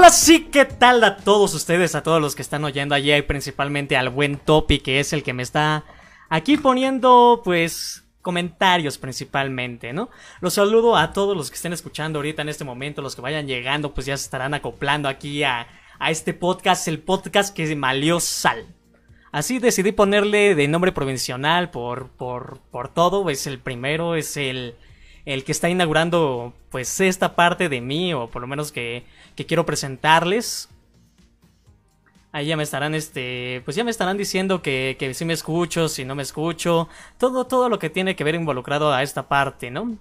Hola, sí, ¿qué tal a todos ustedes, a todos los que están oyendo allí y principalmente al buen Topi, que es el que me está aquí poniendo, pues, comentarios principalmente, ¿no? Los saludo a todos los que estén escuchando ahorita en este momento, los que vayan llegando, pues ya se estarán acoplando aquí a, a este podcast, el podcast que malió sal. Así decidí ponerle de nombre provincial por, por, por todo, es el primero, es el, el que está inaugurando pues esta parte de mí, o por lo menos que, que quiero presentarles. Ahí ya me estarán, este, pues ya me estarán diciendo que, que si me escucho, si no me escucho, todo, todo lo que tiene que ver involucrado a esta parte, ¿no?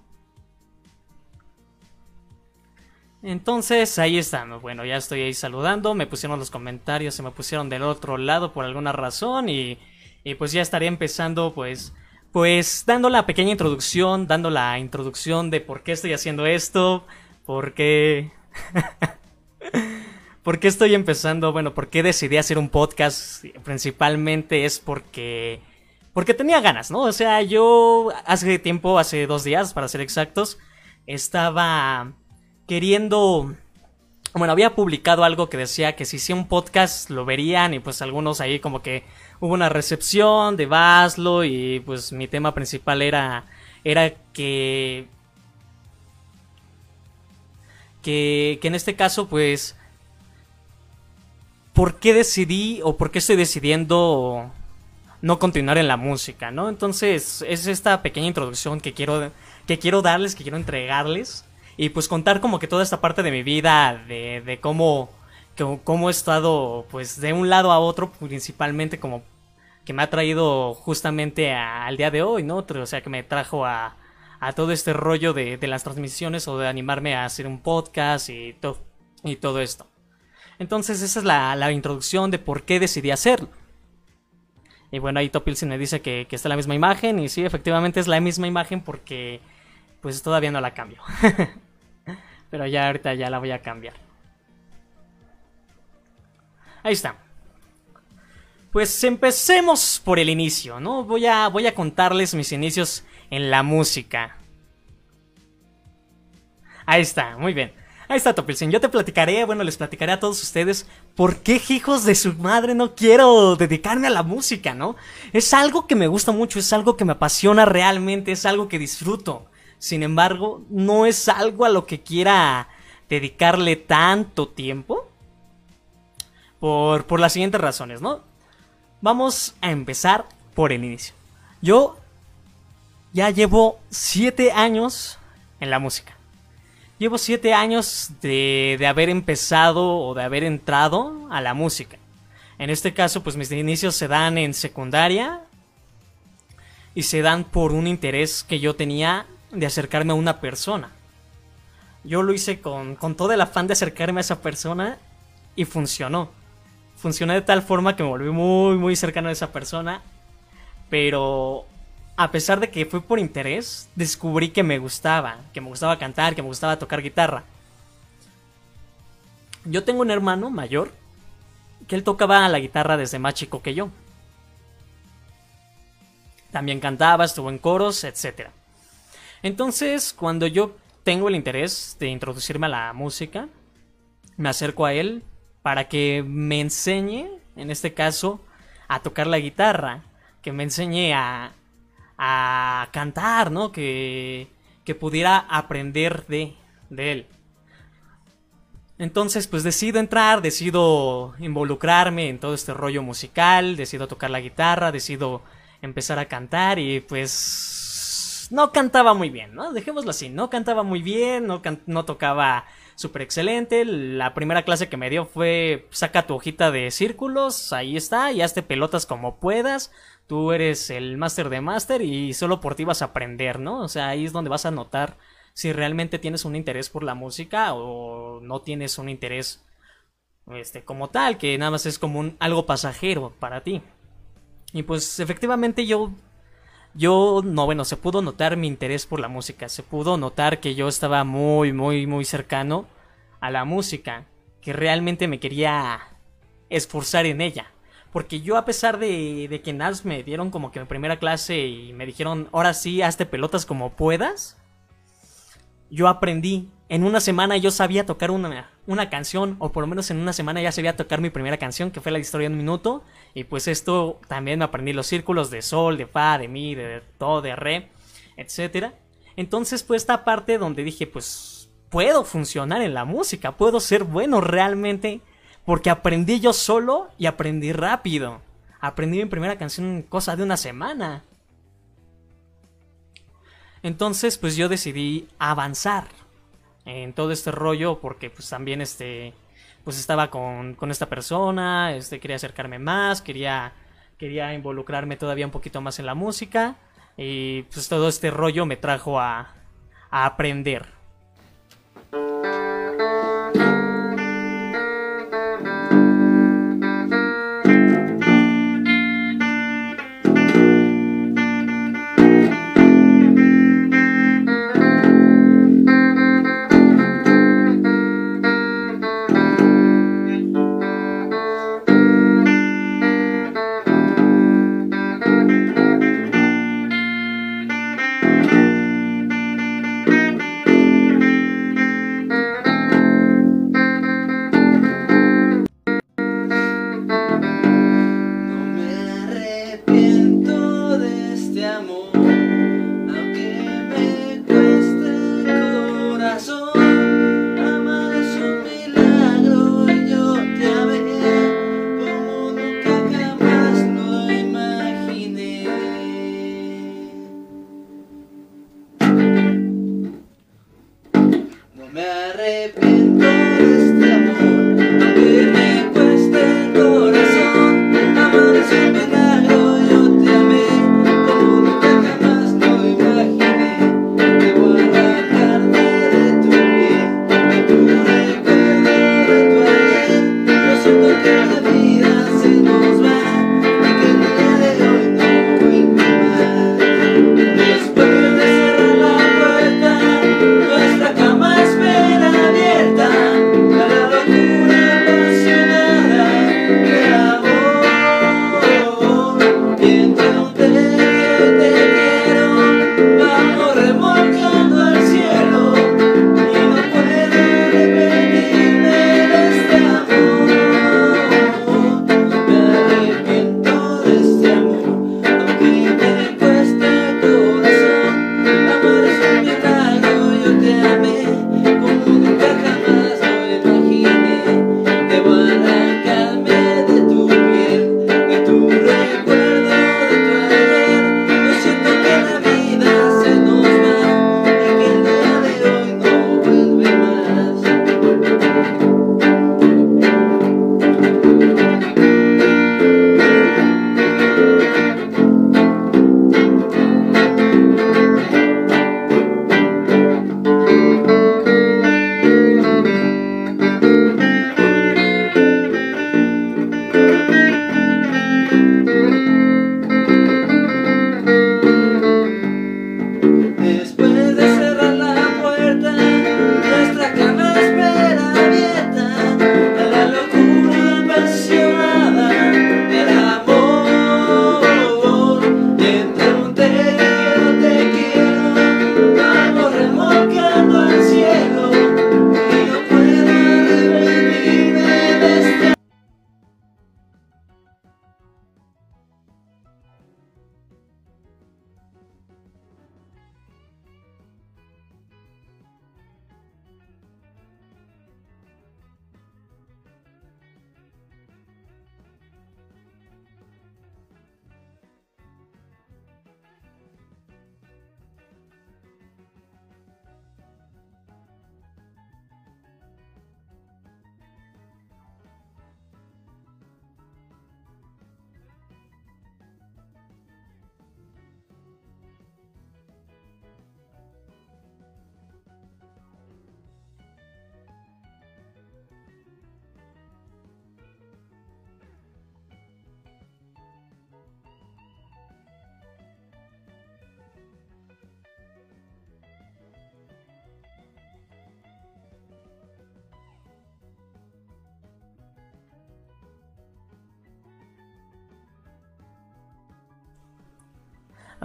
Entonces, ahí están. Bueno, ya estoy ahí saludando. Me pusieron los comentarios, se me pusieron del otro lado por alguna razón. Y, y pues ya estaré empezando, pues, pues dando la pequeña introducción, dando la introducción de por qué estoy haciendo esto, por qué... ¿Por qué estoy empezando? Bueno, ¿por qué decidí hacer un podcast? Principalmente es porque... Porque tenía ganas, ¿no? O sea, yo hace tiempo, hace dos días, para ser exactos, estaba queriendo... Bueno, había publicado algo que decía que si hacía un podcast lo verían y pues algunos ahí como que hubo una recepción de Baslo y pues mi tema principal era era que que, en este caso pues por qué decidí o por qué estoy decidiendo no continuar en la música, ¿no? Entonces es esta pequeña introducción que quiero que quiero darles, que quiero entregarles y pues contar como que toda esta parte de mi vida, de, de cómo, cómo he estado pues de un lado a otro, principalmente como que me ha traído justamente al día de hoy, ¿no? O sea, que me trajo a, a todo este rollo de, de, las transmisiones o de animarme a hacer un podcast y, to y todo esto. Entonces esa es la, la, introducción de por qué decidí hacerlo. Y bueno, ahí Topilsin me dice que, que está la misma imagen y sí, efectivamente es la misma imagen porque pues todavía no la cambio. Pero ya ahorita ya la voy a cambiar. Ahí está. Pues empecemos por el inicio, ¿no? Voy a, voy a contarles mis inicios en la música. Ahí está, muy bien. Ahí está, Topilsen. Yo te platicaré, bueno, les platicaré a todos ustedes por qué, hijos de su madre, no quiero dedicarme a la música, ¿no? Es algo que me gusta mucho, es algo que me apasiona realmente, es algo que disfruto. Sin embargo, no es algo a lo que quiera dedicarle tanto tiempo. Por, por las siguientes razones, ¿no? Vamos a empezar por el inicio. Yo ya llevo 7 años en la música. Llevo 7 años de, de haber empezado o de haber entrado a la música. En este caso, pues mis inicios se dan en secundaria y se dan por un interés que yo tenía de acercarme a una persona. Yo lo hice con, con todo el afán de acercarme a esa persona y funcionó. Funcionó de tal forma que me volví muy, muy cercano a esa persona. Pero a pesar de que fue por interés, descubrí que me gustaba, que me gustaba cantar, que me gustaba tocar guitarra. Yo tengo un hermano mayor que él tocaba la guitarra desde más chico que yo. También cantaba, estuvo en coros, etcétera. Entonces, cuando yo tengo el interés de introducirme a la música, me acerco a él para que me enseñe, en este caso, a tocar la guitarra, que me enseñe a, a cantar, ¿no? Que, que pudiera aprender de, de él. Entonces, pues decido entrar, decido involucrarme en todo este rollo musical, decido tocar la guitarra, decido empezar a cantar y pues no cantaba muy bien, ¿no? Dejémoslo así, no cantaba muy bien, no, tocaba súper excelente. La primera clase que me dio fue saca tu hojita de círculos, ahí está, y hazte pelotas como puedas. Tú eres el máster de máster y solo por ti vas a aprender, ¿no? O sea, ahí es donde vas a notar si realmente tienes un interés por la música o no tienes un interés este como tal, que nada más es como un algo pasajero para ti. Y pues efectivamente yo yo no, bueno, se pudo notar mi interés por la música, se pudo notar que yo estaba muy, muy, muy cercano a la música, que realmente me quería esforzar en ella. Porque yo a pesar de, de que NAS me dieron como que mi primera clase y me dijeron, ahora sí, hazte pelotas como puedas, yo aprendí en una semana yo sabía tocar una, una canción, o por lo menos en una semana ya sabía tocar mi primera canción, que fue la historia de un minuto. Y pues esto también aprendí los círculos de sol, de fa, de mi, de do, de re, etc. Entonces pues esta parte donde dije pues puedo funcionar en la música, puedo ser bueno realmente, porque aprendí yo solo y aprendí rápido. Aprendí mi primera canción en cosa de una semana. Entonces, pues yo decidí avanzar en todo este rollo porque pues también este pues estaba con, con esta persona, este quería acercarme más, quería quería involucrarme todavía un poquito más en la música y pues todo este rollo me trajo a, a aprender.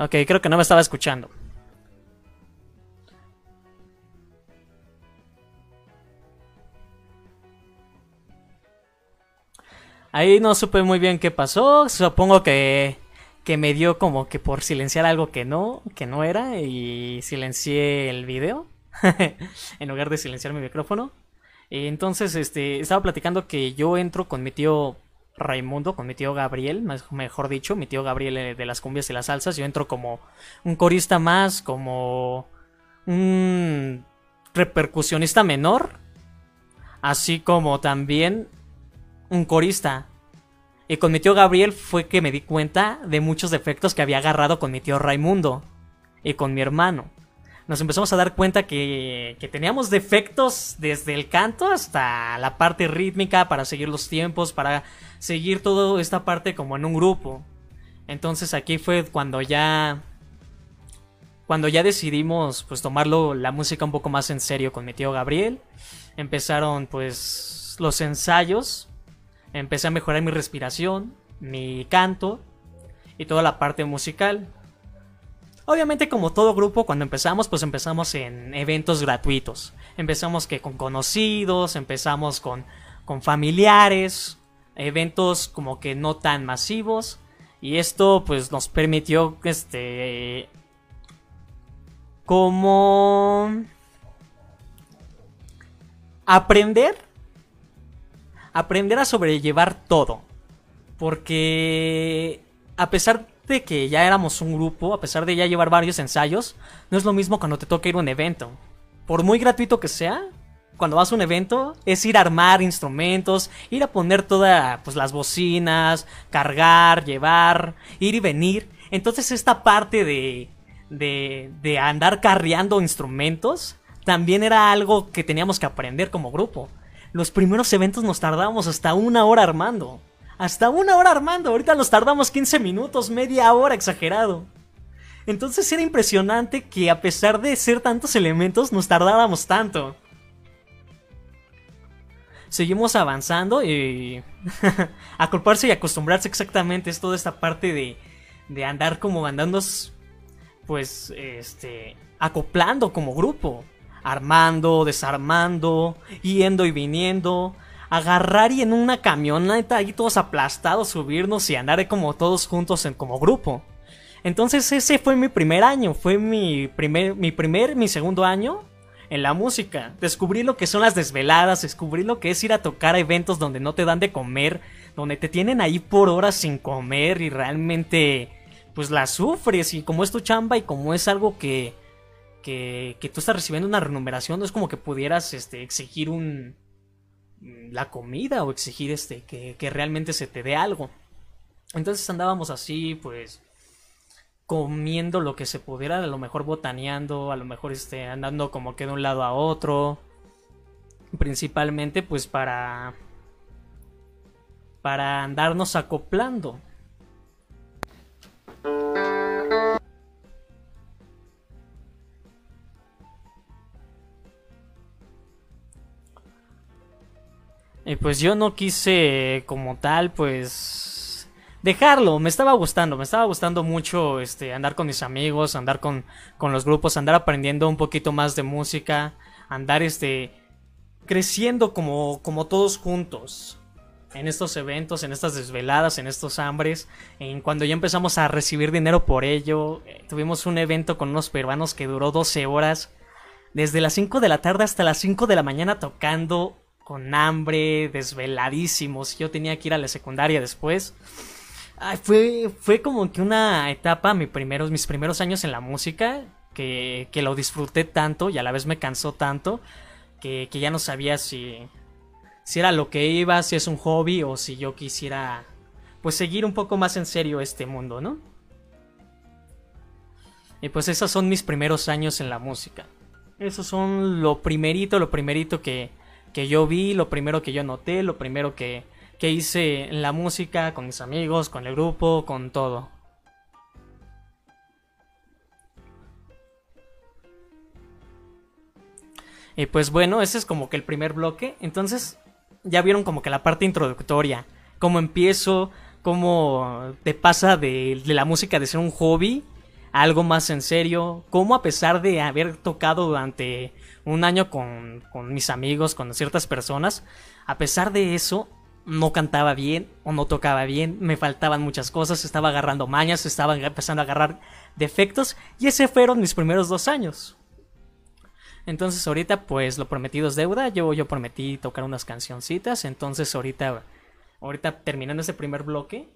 Ok, creo que no me estaba escuchando. Ahí no supe muy bien qué pasó. Supongo que, que me dio como que por silenciar algo que no, que no era y silencié el video en lugar de silenciar mi micrófono. Entonces, este, estaba platicando que yo entro con mi tío Raimundo, con mi tío Gabriel, mejor dicho, mi tío Gabriel eh, de las cumbias y las salsas. Yo entro como un corista más, como un repercusionista menor, así como también un corista. Y con mi tío Gabriel fue que me di cuenta de muchos defectos que había agarrado con mi tío Raimundo y con mi hermano. Nos empezamos a dar cuenta que, que teníamos defectos desde el canto hasta la parte rítmica para seguir los tiempos, para seguir toda esta parte como en un grupo. Entonces aquí fue cuando ya cuando ya decidimos pues tomarlo la música un poco más en serio con mi tío Gabriel, empezaron pues los ensayos, empecé a mejorar mi respiración, mi canto y toda la parte musical. Obviamente como todo grupo cuando empezamos pues empezamos en eventos gratuitos. Empezamos que con conocidos, empezamos con, con familiares, eventos como que no tan masivos y esto pues nos permitió este como aprender aprender a sobrellevar todo porque a pesar de que ya éramos un grupo, a pesar de ya llevar varios ensayos, no es lo mismo cuando te toca ir a un evento. Por muy gratuito que sea, cuando vas a un evento es ir a armar instrumentos, ir a poner todas pues, las bocinas, cargar, llevar, ir y venir. Entonces esta parte de, de, de andar carreando instrumentos también era algo que teníamos que aprender como grupo. Los primeros eventos nos tardábamos hasta una hora armando. Hasta una hora armando. Ahorita nos tardamos 15 minutos, media hora, exagerado. Entonces era impresionante que a pesar de ser tantos elementos nos tardáramos tanto seguimos avanzando y acorparse y acostumbrarse exactamente es toda esta parte de, de andar como andando pues este acoplando como grupo, armando, desarmando, yendo y viniendo, agarrar y en una camioneta ahí todos aplastados subirnos y andar como todos juntos en, como grupo. Entonces ese fue mi primer año, fue mi primer, mi primer, mi segundo año en la música. Descubrí lo que son las desveladas, descubrí lo que es ir a tocar a eventos donde no te dan de comer, donde te tienen ahí por horas sin comer y realmente pues la sufres y como es tu chamba y como es algo que que, que tú estás recibiendo una remuneración, no es como que pudieras este exigir un la comida o exigir este que, que realmente se te dé algo. Entonces andábamos así, pues comiendo lo que se pudiera, a lo mejor botaneando, a lo mejor este, andando como que de un lado a otro. Principalmente pues para para andarnos acoplando. Y pues yo no quise como tal pues dejarlo, me estaba gustando, me estaba gustando mucho este, andar con mis amigos, andar con, con los grupos, andar aprendiendo un poquito más de música, andar este, creciendo como, como todos juntos en estos eventos, en estas desveladas, en estos hambres, en cuando ya empezamos a recibir dinero por ello, eh, tuvimos un evento con unos peruanos que duró 12 horas, desde las 5 de la tarde hasta las 5 de la mañana tocando con hambre, desveladísimos, yo tenía que ir a la secundaria después fue, fue como que una etapa, mis primeros, mis primeros años en la música, que, que lo disfruté tanto y a la vez me cansó tanto, que, que ya no sabía si, si era lo que iba, si es un hobby o si yo quisiera pues seguir un poco más en serio este mundo, ¿no? Y pues esos son mis primeros años en la música. Esos son lo primerito, lo primerito que, que yo vi, lo primero que yo noté, lo primero que, que hice en la música, con mis amigos, con el grupo, con todo. Y pues bueno, ese es como que el primer bloque. Entonces, ya vieron como que la parte introductoria. Cómo empiezo, cómo te pasa de, la música de ser un hobby a algo más en serio. Cómo a pesar de haber tocado durante un año con, con mis amigos, con ciertas personas, a pesar de eso, no cantaba bien o no tocaba bien, me faltaban muchas cosas, estaba agarrando mañas, estaba empezando a agarrar defectos. Y ese fueron mis primeros dos años. Entonces ahorita pues lo prometido es deuda, yo, yo prometí tocar unas cancioncitas, entonces ahorita, ahorita terminando ese primer bloque,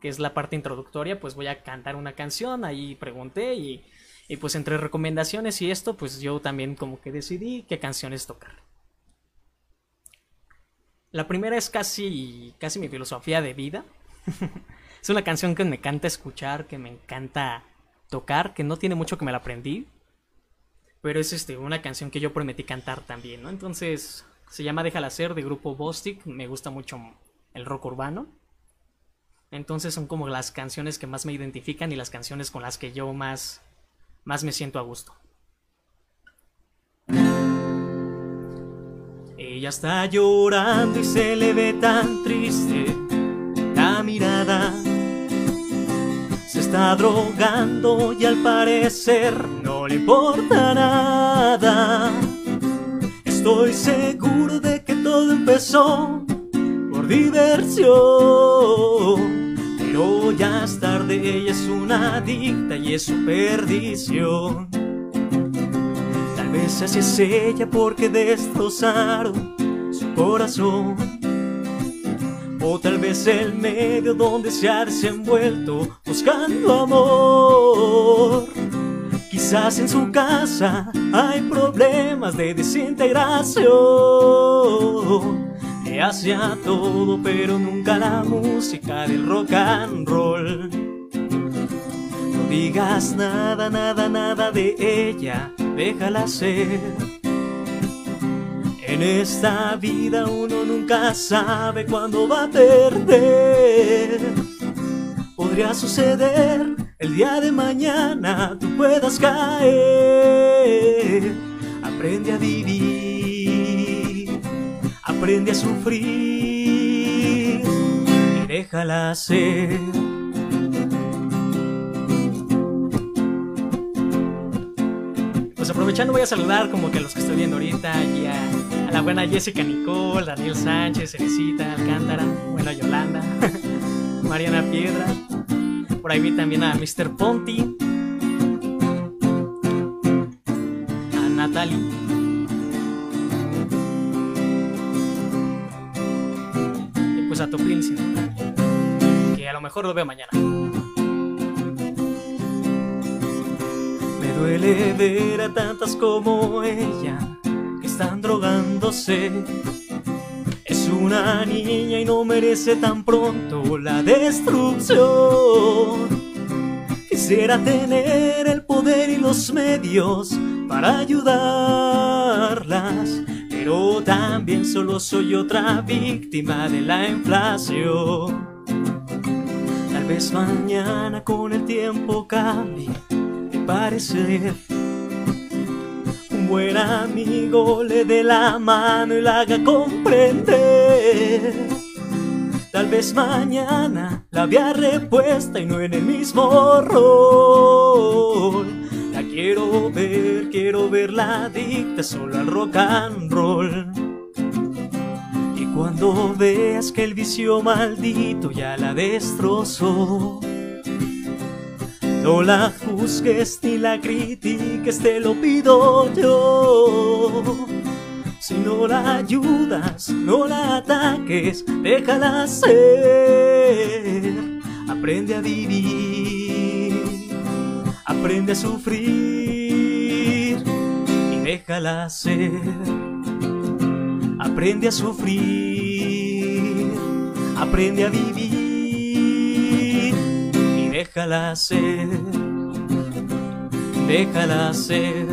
que es la parte introductoria, pues voy a cantar una canción, ahí pregunté y, y pues entre recomendaciones y esto pues yo también como que decidí qué canciones tocar. La primera es casi, casi mi filosofía de vida. es una canción que me encanta escuchar, que me encanta tocar, que no tiene mucho que me la aprendí. Pero es este, una canción que yo prometí cantar también, ¿no? Entonces, se llama Déjala ser de grupo Bostic. Me gusta mucho el rock urbano. Entonces son como las canciones que más me identifican y las canciones con las que yo más, más me siento a gusto. Ella está llorando y se le ve tan triste la mirada. Se está drogando y al parecer no le importa nada. Estoy seguro de que todo empezó por diversión. Pero ya es tarde, ella es una adicta y es su perdición vez así es ella porque destrozaron su corazón. O tal vez el medio donde se ha desenvuelto buscando amor. Quizás en su casa hay problemas de desintegración. Le hacía todo, pero nunca la música del rock and roll. No digas nada, nada, nada de ella déjala ser. En esta vida uno nunca sabe cuándo va a perder. Podría suceder el día de mañana, tú puedas caer. Aprende a vivir, aprende a sufrir y déjala ser. aprovechando voy a saludar como que a los que estoy viendo ahorita, y a, la buena Jessica Nicole, Daniel Sánchez, Cerecita, Alcántara, buena Yolanda, Mariana Piedra, por ahí vi también a Mr. Ponti, a Natalie. A tu príncipe, que a lo mejor lo veo mañana. duele ver a tantas como ella que están drogándose. Es una niña y no merece tan pronto la destrucción. Quisiera tener el poder y los medios para ayudarlas, pero también solo soy otra víctima de la inflación. Tal vez mañana con el tiempo cambie parecer. Un buen amigo le dé la mano y la haga comprender. Tal vez mañana la vea repuesta y no en el mismo rol. La quiero ver, quiero verla adicta solo al rock and roll. Y cuando veas que el vicio maldito ya la destrozó no la juzgues ni la critiques, te lo pido yo. Si no la ayudas, no la ataques, déjala ser. Aprende a vivir, aprende a sufrir y déjala ser. Aprende a sufrir, aprende a vivir déjala ser, déjala ser,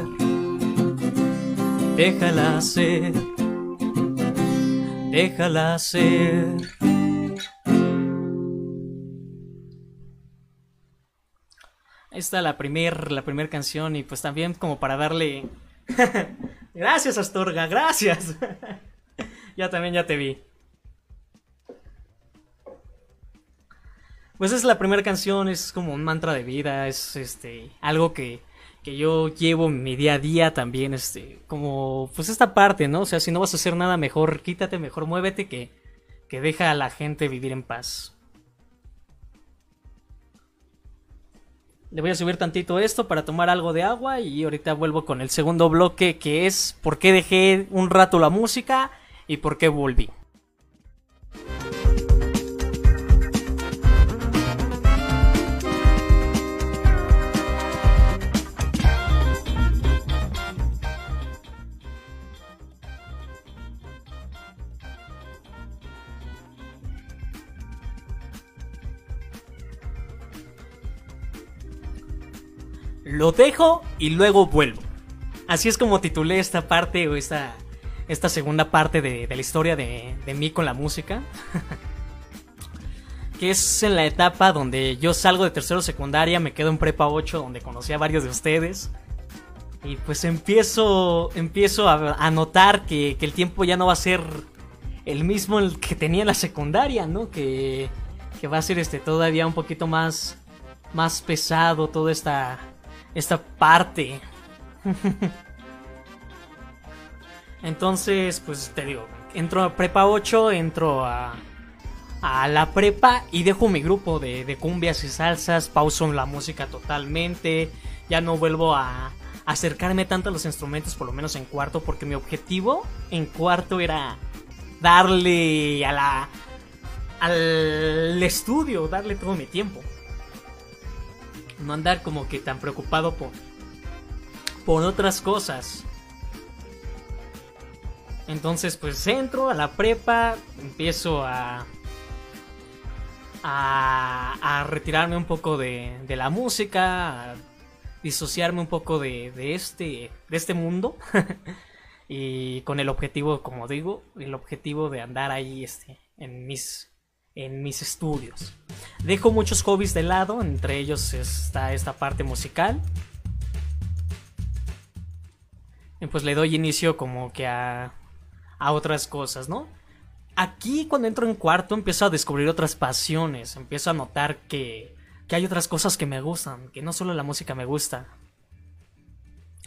déjala ser, déjala ser. Está la primer, la primer canción y pues también como para darle... gracias Astorga, gracias. ya también ya te vi. Pues es la primera canción, es como un mantra de vida, es este algo que, que yo llevo en mi día a día también, este, como pues esta parte, ¿no? O sea, si no vas a hacer nada mejor, quítate, mejor muévete que, que deja a la gente vivir en paz. Le voy a subir tantito esto para tomar algo de agua y ahorita vuelvo con el segundo bloque que es por qué dejé un rato la música y por qué volví. Lo dejo y luego vuelvo. Así es como titulé esta parte o esta, esta segunda parte de, la historia de, de, mí con la música. que es en la etapa donde yo salgo de tercero secundaria, me quedo en prepa 8 donde conocí a varios de ustedes. Y pues empiezo, empiezo a, notar que, que, el tiempo ya no va a ser el mismo el que tenía en la secundaria, ¿no? Que, que va a ser este todavía un poquito más, más pesado toda esta, esta parte. Entonces, pues te digo, entro a prepa 8, entro a, a la prepa y dejo mi grupo de, de cumbias y salsas, pauso la música totalmente, ya no vuelvo a acercarme tanto a los instrumentos, por lo menos en cuarto, porque mi objetivo en cuarto era darle a la al estudio, darle todo mi tiempo no andar como que tan preocupado por, por otras cosas. Entonces pues entro a la prepa, empiezo a, a, a retirarme un poco de, de, la música, a disociarme un poco de, de este, de este mundo. y con el objetivo, como digo, el objetivo de andar ahí este, en mis en mis estudios. Dejo muchos hobbies de lado, entre ellos está esta parte musical. Y pues le doy inicio como que a, a otras cosas, ¿no? Aquí cuando entro en cuarto empiezo a descubrir otras pasiones, empiezo a notar que, que hay otras cosas que me gustan, que no solo la música me gusta.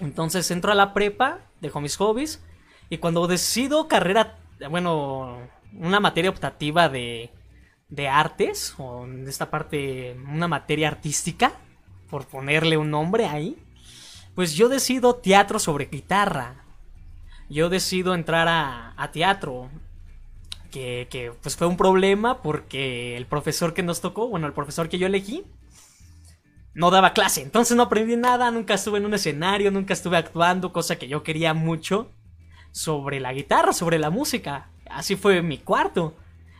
Entonces entro a la prepa, dejo mis hobbies y cuando decido carrera, bueno, una materia optativa de, de artes, o en esta parte una materia artística, por ponerle un nombre ahí, pues yo decido teatro sobre guitarra. Yo decido entrar a, teatro. Que, que, pues fue un problema porque el profesor que nos tocó, bueno, el profesor que yo elegí, no daba clase. Entonces no aprendí nada, nunca estuve en un escenario, nunca estuve actuando, cosa que yo quería mucho sobre la guitarra, sobre la música. Así fue mi cuarto.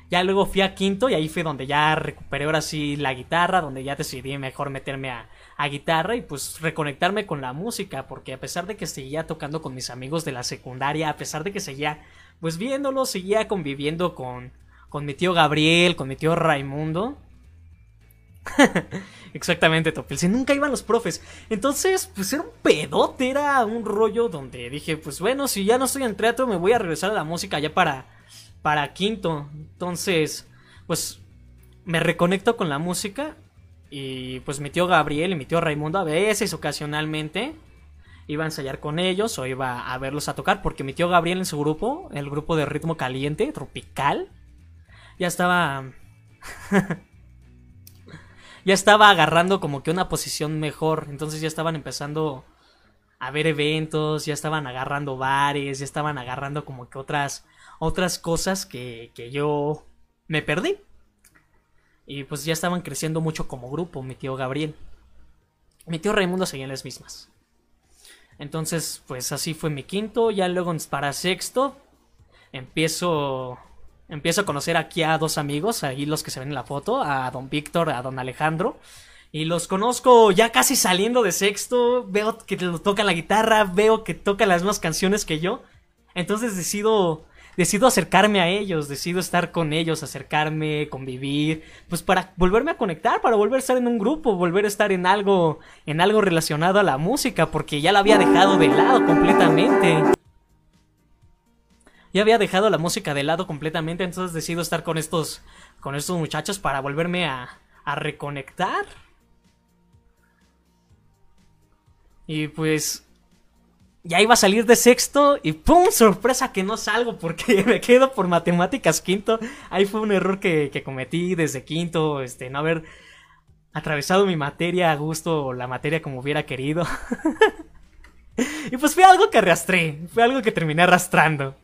Ya luego fui a quinto y ahí fue donde ya recuperé ahora sí la guitarra, donde ya decidí mejor meterme a, guitarra y pues reconectarme con la música, porque a pesar de que seguía tocando con mis amigos de la secundaria, a pesar de que seguía pues viéndolo, seguía conviviendo con, con mi tío Gabriel, con mi tío Raimundo. Exactamente, Topel. Si nunca iban los profes. Entonces, pues era un pedote, era un rollo donde dije, pues bueno, si ya no estoy en teatro, me voy a regresar a la música ya para para quinto. Entonces, pues me reconecto con la música y pues mi tío Gabriel y mi tío Raimundo a veces ocasionalmente iba a ensayar con ellos o iba a verlos a tocar porque mi tío Gabriel en su grupo, el grupo de ritmo caliente, tropical, ya estaba ya estaba agarrando como que una posición mejor, entonces ya estaban empezando a ver eventos, ya estaban agarrando bares, ya estaban agarrando como que otras otras cosas que, que yo me perdí. Y pues ya estaban creciendo mucho como grupo, mi tío Gabriel. Mi tío Raimundo seguían las mismas. Entonces, pues así fue mi quinto. Ya luego para sexto, empiezo. Empiezo a conocer aquí a dos amigos, ahí los que se ven en la foto, a don Víctor, a don Alejandro. Y los conozco ya casi saliendo de sexto. Veo que tocan la guitarra, veo que tocan las mismas canciones que yo. Entonces decido decido acercarme a ellos, decido estar con ellos, acercarme, convivir, pues para volverme a conectar, para volver a estar en un grupo, volver a estar en algo, en algo relacionado a la música, porque ya la había dejado de lado completamente. Ya había dejado la música de lado completamente, entonces decido estar con estos, con estos muchachos para volverme a, a reconectar. Y pues ya iba a salir de sexto y ¡pum! Sorpresa que no salgo porque me quedo por matemáticas quinto. Ahí fue un error que, que cometí desde quinto, este, no haber atravesado mi materia a gusto o la materia como hubiera querido. y pues fue algo que arrastré, fue algo que terminé arrastrando.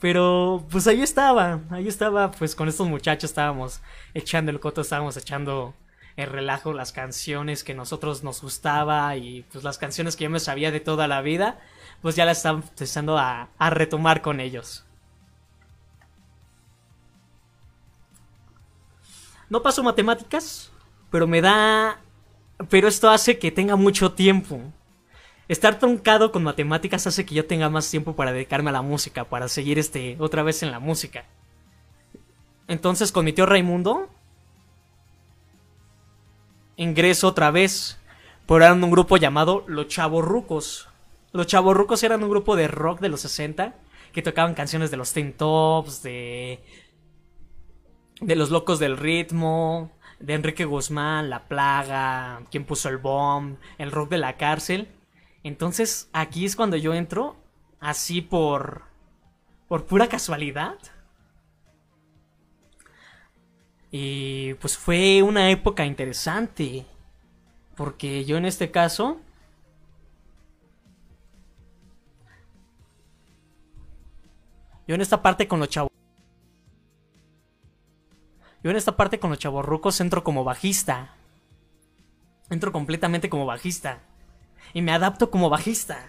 Pero pues ahí estaba, ahí estaba, pues con estos muchachos estábamos echando el coto, estábamos echando el relajo, las canciones que nosotros nos gustaba y pues las canciones que yo me sabía de toda la vida, pues ya las están empezando a, a retomar con ellos. No paso matemáticas, pero me da... Pero esto hace que tenga mucho tiempo. Estar truncado con matemáticas hace que yo tenga más tiempo para dedicarme a la música, para seguir este otra vez en la música. Entonces con mi tío Raimundo ingreso otra vez, pero eran un grupo llamado Los Chavorrucos. Los Chavorrucos eran un grupo de rock de los 60 que tocaban canciones de los Teen Tops, de de los locos del ritmo, de Enrique Guzmán, La Plaga, quien puso el bomb, el rock de la cárcel. Entonces aquí es cuando yo entro, así por por pura casualidad. Y pues fue una época interesante. Porque yo en este caso... Yo en esta parte con los chavos... Yo en esta parte con los chavorrucos entro como bajista. Entro completamente como bajista. Y me adapto como bajista.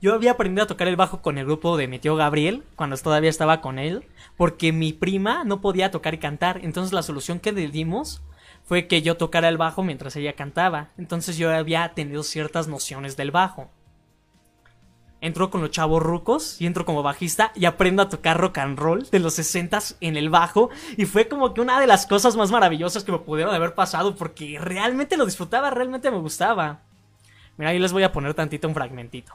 Yo había aprendido a tocar el bajo con el grupo de mi tío Gabriel, cuando todavía estaba con él, porque mi prima no podía tocar y cantar. Entonces la solución que le dimos fue que yo tocara el bajo mientras ella cantaba. Entonces yo había tenido ciertas nociones del bajo. Entro con los chavos rucos y entro como bajista y aprendo a tocar rock and roll de los 60 en el bajo. Y fue como que una de las cosas más maravillosas que me pudieron haber pasado porque realmente lo disfrutaba, realmente me gustaba. Mira, ahí les voy a poner tantito un fragmentito.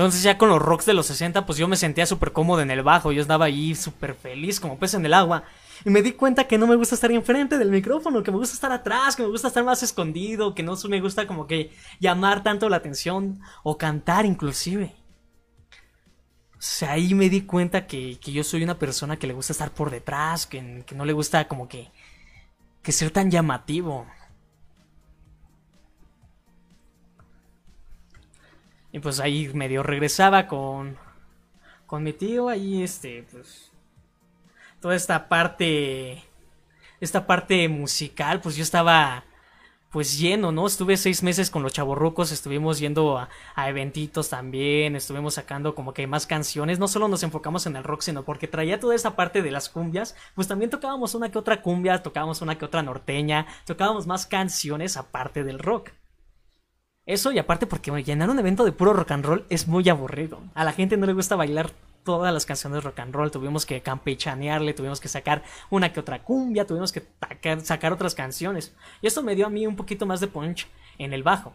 Entonces ya con los rocks de los 60 pues yo me sentía súper cómodo en el bajo, yo estaba ahí súper feliz como pez en el agua. Y me di cuenta que no me gusta estar enfrente del micrófono, que me gusta estar atrás, que me gusta estar más escondido, que no me gusta como que llamar tanto la atención o cantar inclusive. O sea, ahí me di cuenta que, yo soy una persona que le gusta estar por detrás, que, que no le gusta como que, que ser tan llamativo. Y pues ahí medio regresaba con, con mi tío, ahí este, pues, toda esta parte, esta parte musical, pues yo estaba, pues lleno, ¿no? Estuve seis meses con los chavorrucos, estuvimos yendo a, a, eventitos también, estuvimos sacando como que más canciones, no solo nos enfocamos en el rock, sino porque traía toda esta parte de las cumbias, pues también tocábamos una que otra cumbia, tocábamos una que otra norteña, tocábamos más canciones aparte del rock. Eso y aparte porque llenar un evento de puro rock and roll es muy aburrido. A la gente no le gusta bailar todas las canciones rock and roll. Tuvimos que campechanearle, tuvimos que sacar una que otra cumbia, tuvimos que sacar otras canciones. Y esto me dio a mí un poquito más de punch en el bajo.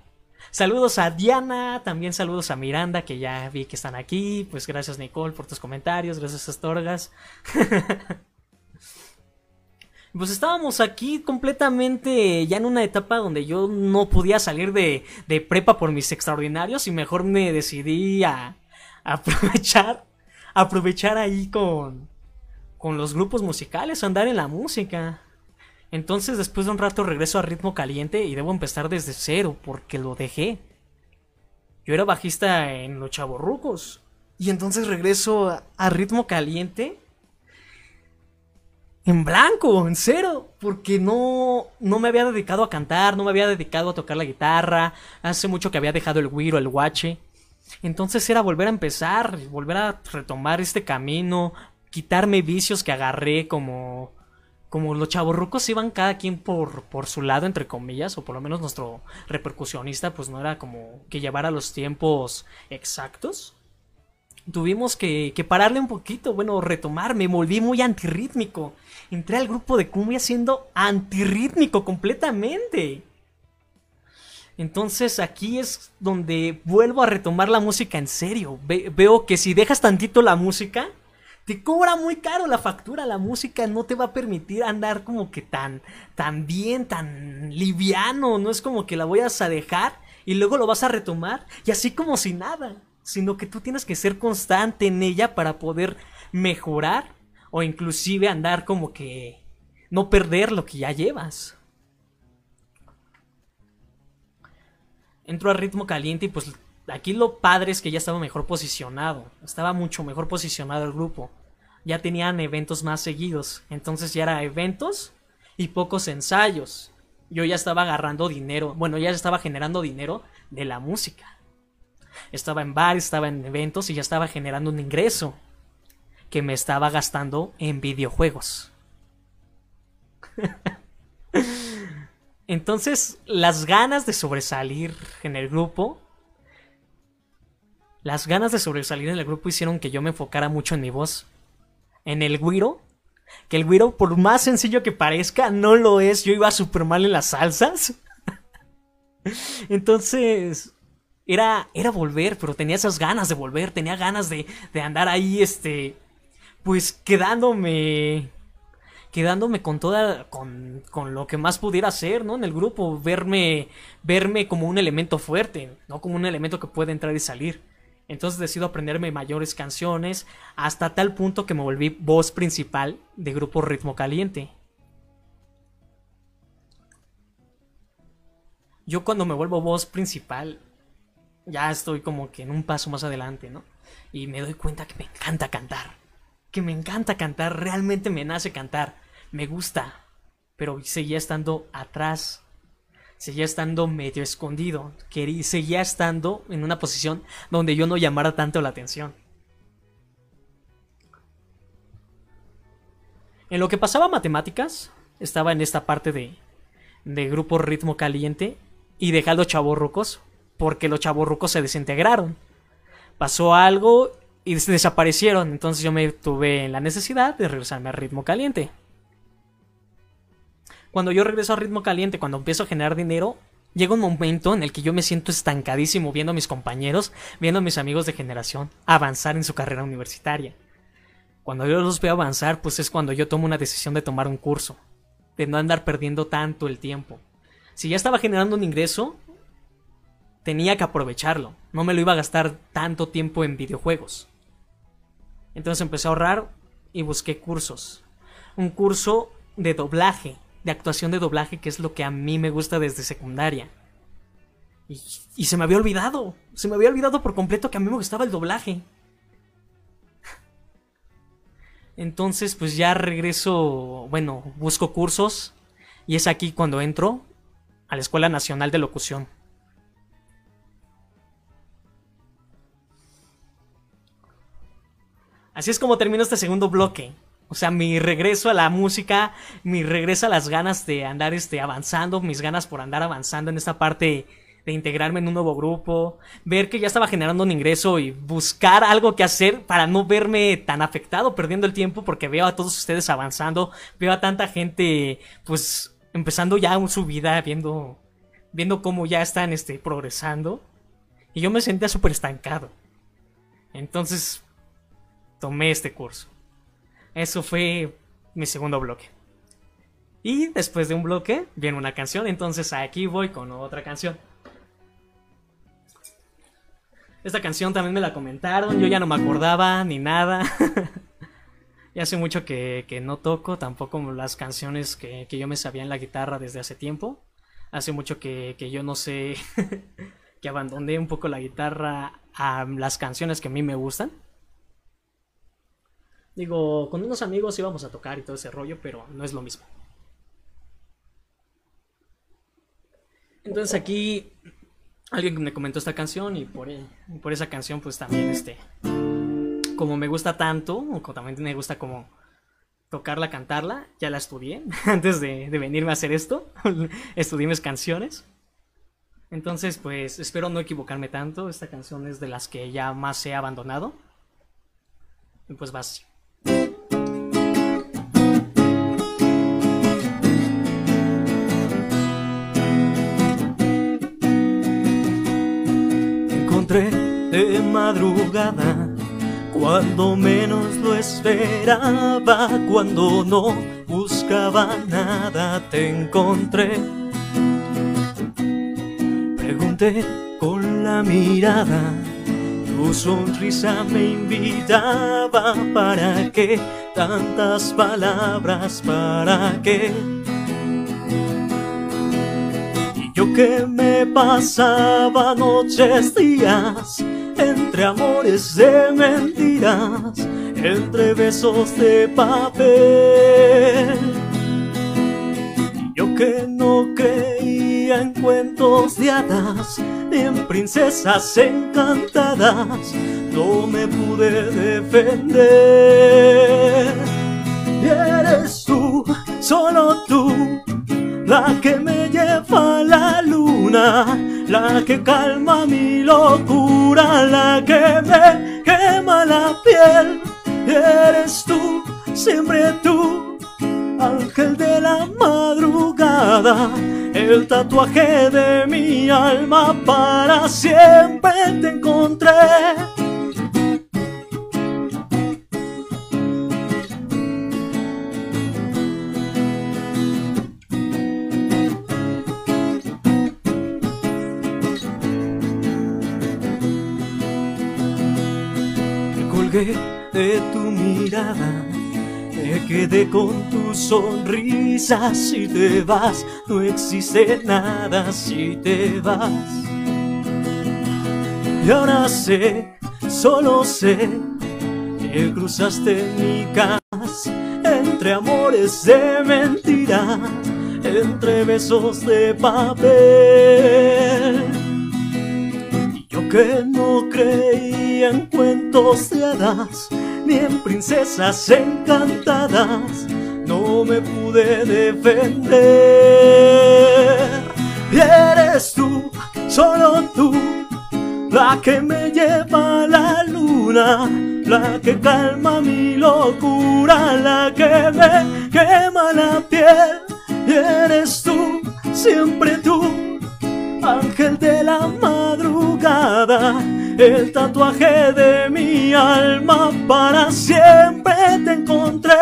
Saludos a Diana, también saludos a Miranda, que ya vi que están aquí. Pues gracias Nicole por tus comentarios, gracias Astorgas. pues estábamos aquí completamente ya en una etapa donde yo no podía salir de, de prepa por mis extraordinarios y mejor me decidí a, aprovechar, aprovechar ahí con, con los grupos musicales, andar en la música. Entonces después de un rato regreso a ritmo caliente y debo empezar desde cero porque lo dejé. Yo era bajista en los chavorrucos. Y entonces regreso a ritmo caliente en blanco, en cero, porque no, no me había dedicado a cantar, no me había dedicado a tocar la guitarra, hace mucho que había dejado el guiro, el guache. Entonces era volver a empezar, volver a retomar este camino, quitarme vicios que agarré como como los chavorrucos iban cada quien por, por su lado, entre comillas, o por lo menos nuestro repercusionista, pues no era como que llevara los tiempos exactos. Tuvimos que, que pararle un poquito, bueno, retomar, me volví muy antirrítmico. Entré al grupo de cumbia siendo antirrítmico completamente. Entonces aquí es donde vuelvo a retomar la música en serio. veo que si dejas tantito la música, te cobra muy caro la factura. La música no te va a permitir andar como que tan, tan bien, tan liviano. No es como que la vayas a dejar y luego lo vas a retomar y así como si nada. Sino que tú tienes que ser constante en ella para poder mejorar o inclusive andar como que no perder lo que ya llevas. entró a ritmo caliente y pues aquí lo padre es que ya estaba mejor posicionado, estaba mucho mejor posicionado el grupo. Ya tenían eventos más seguidos, entonces ya era eventos y pocos ensayos. Yo ya estaba agarrando dinero, bueno, ya estaba generando dinero de la música. Estaba en bares, estaba en eventos y ya estaba generando un ingreso que me estaba gastando en videojuegos. Entonces, las ganas de sobresalir en el grupo, las ganas de sobresalir en el grupo hicieron que yo me enfocara mucho en mi voz. En el güiro, que el güiro, por más sencillo que parezca, no lo es. Yo iba súper mal en las salsas. Entonces, era, era volver, pero tenía esas ganas de volver, tenía ganas de, de andar ahí, este, pues quedándome quedándome con toda con, con, lo que más pudiera hacer, ¿no? En el grupo, verme verme como un elemento fuerte, no como un elemento que puede entrar y salir. Entonces decido aprenderme mayores canciones hasta tal punto que me volví voz principal de grupo Ritmo Caliente. Yo cuando me vuelvo voz principal ya estoy como que en un paso más adelante, ¿no? Y me doy cuenta que me encanta cantar. Que me encanta cantar, realmente me nace cantar me gusta, pero seguía estando atrás, seguía estando medio escondido, seguía estando en una posición donde yo no llamara tanto la atención. En lo que pasaba matemáticas, estaba en esta parte de, de grupo ritmo caliente y los chavorrucos porque los chavorrucos se desintegraron. Pasó algo y desaparecieron, entonces yo me tuve la necesidad de regresarme a ritmo caliente. Cuando yo regreso a ritmo caliente, cuando empiezo a generar dinero, llega un momento en el que yo me siento estancadísimo viendo a mis compañeros, viendo a mis amigos de generación avanzar en su carrera universitaria. Cuando yo los veo avanzar, pues es cuando yo tomo una decisión de tomar un curso, de no andar perdiendo tanto el tiempo. Si ya estaba generando un ingreso, tenía que aprovecharlo, no me lo iba a gastar tanto tiempo en videojuegos. Entonces empecé a ahorrar y busqué cursos. Un curso de doblaje de actuación de doblaje, que es lo que a mí me gusta desde secundaria. Y, se me había olvidado, se me había olvidado por completo que a mí me gustaba el doblaje. Entonces, pues ya regreso, bueno, busco cursos y es aquí cuando entro a la Escuela Nacional de Locución. Así es como termino este segundo bloque. O sea, mi regreso a la música, mi regreso a las ganas de andar este, avanzando, mis ganas por andar avanzando en esta parte de integrarme en un nuevo grupo, ver que ya estaba generando un ingreso y buscar algo que hacer para no verme tan afectado perdiendo el tiempo porque veo a todos ustedes avanzando, veo a tanta gente pues empezando ya su vida, viendo viendo cómo ya están este progresando y yo me sentía súper estancado. Entonces tomé este curso. Eso fue mi segundo bloque. Y después de un bloque viene una canción, entonces aquí voy con otra canción. Esta canción también me la comentaron, yo ya no me acordaba ni nada. ya hace mucho que, no toco, tampoco las canciones que, yo me sabía en la guitarra desde hace tiempo. Hace mucho que, que yo no sé, que abandoné un poco la guitarra a las canciones que a mí me gustan. Digo, con unos amigos íbamos a tocar y todo ese rollo, pero no es lo mismo. Entonces aquí alguien me comentó esta canción y por, e, por esa canción pues también este, como me gusta tanto, o también me gusta como tocarla, cantarla. Ya la estudié antes de, de venirme a hacer esto. estudié mis canciones. Entonces, pues espero no equivocarme tanto. Esta canción es de las que ya más he abandonado. Y pues vas. De madrugada, cuando menos lo esperaba, cuando no buscaba nada, te encontré. Pregunté con la mirada, tu sonrisa me invitaba, ¿para qué tantas palabras? ¿Para qué? Que me pasaba noches, días, entre amores de mentiras, entre besos de papel. Yo que no creía en cuentos de hadas, ni en princesas encantadas, no me pude defender. Y eres tú, solo tú la que me lleva a la luna, la que calma mi locura, la que me quema la piel. Eres tú, siempre tú, ángel de la madrugada, el tatuaje de mi alma para siempre te encontré. De tu mirada. Me quedé con tu sonrisa. Si te vas, no existe nada si te vas. Y ahora sé, solo sé, que cruzaste mi casa entre amores de mentira, entre besos de papel. Que no creía en cuentos de hadas, ni en princesas encantadas, no me pude defender. Y eres tú, solo tú, la que me lleva a la luna, la que calma mi locura, la que me quema la piel. Y eres tú, siempre tú, ángel de la madrugada, el tatuaje de mi alma para siempre te encontré.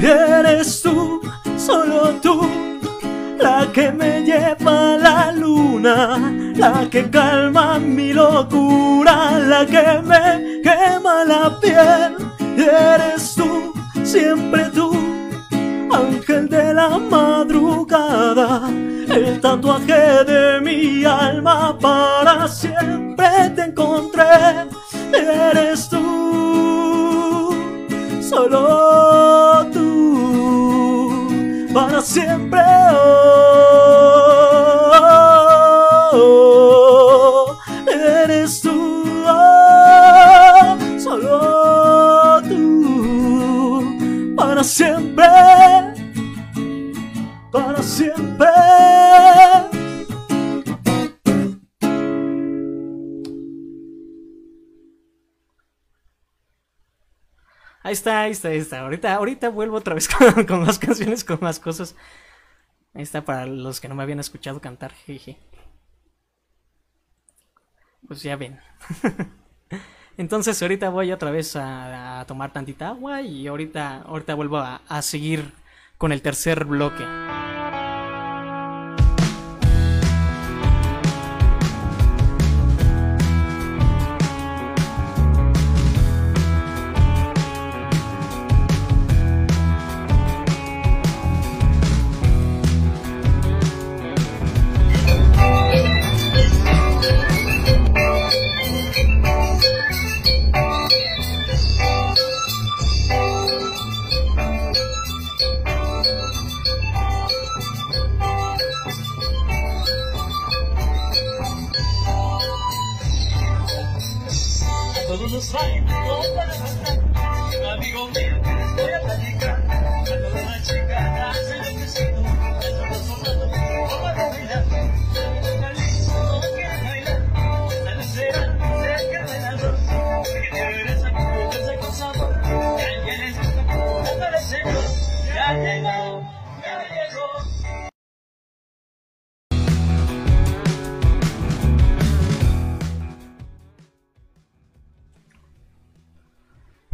Eres tú, que me lleva la luna, la que calma mi locura, la que me quema la piel. Eres tú, siempre tú, ángel de la madrugada, el tatuaje de mi alma para siempre te encontré. Eres tú, está, ahí está, ahí está. Ahorita, ahorita vuelvo otra vez con, más canciones, con más cosas. Ahí está para los que no me habían escuchado cantar, jeje. Pues ya ven. Entonces ahorita voy otra vez a, tomar tantita agua y ahorita, ahorita vuelvo a seguir con el tercer bloque.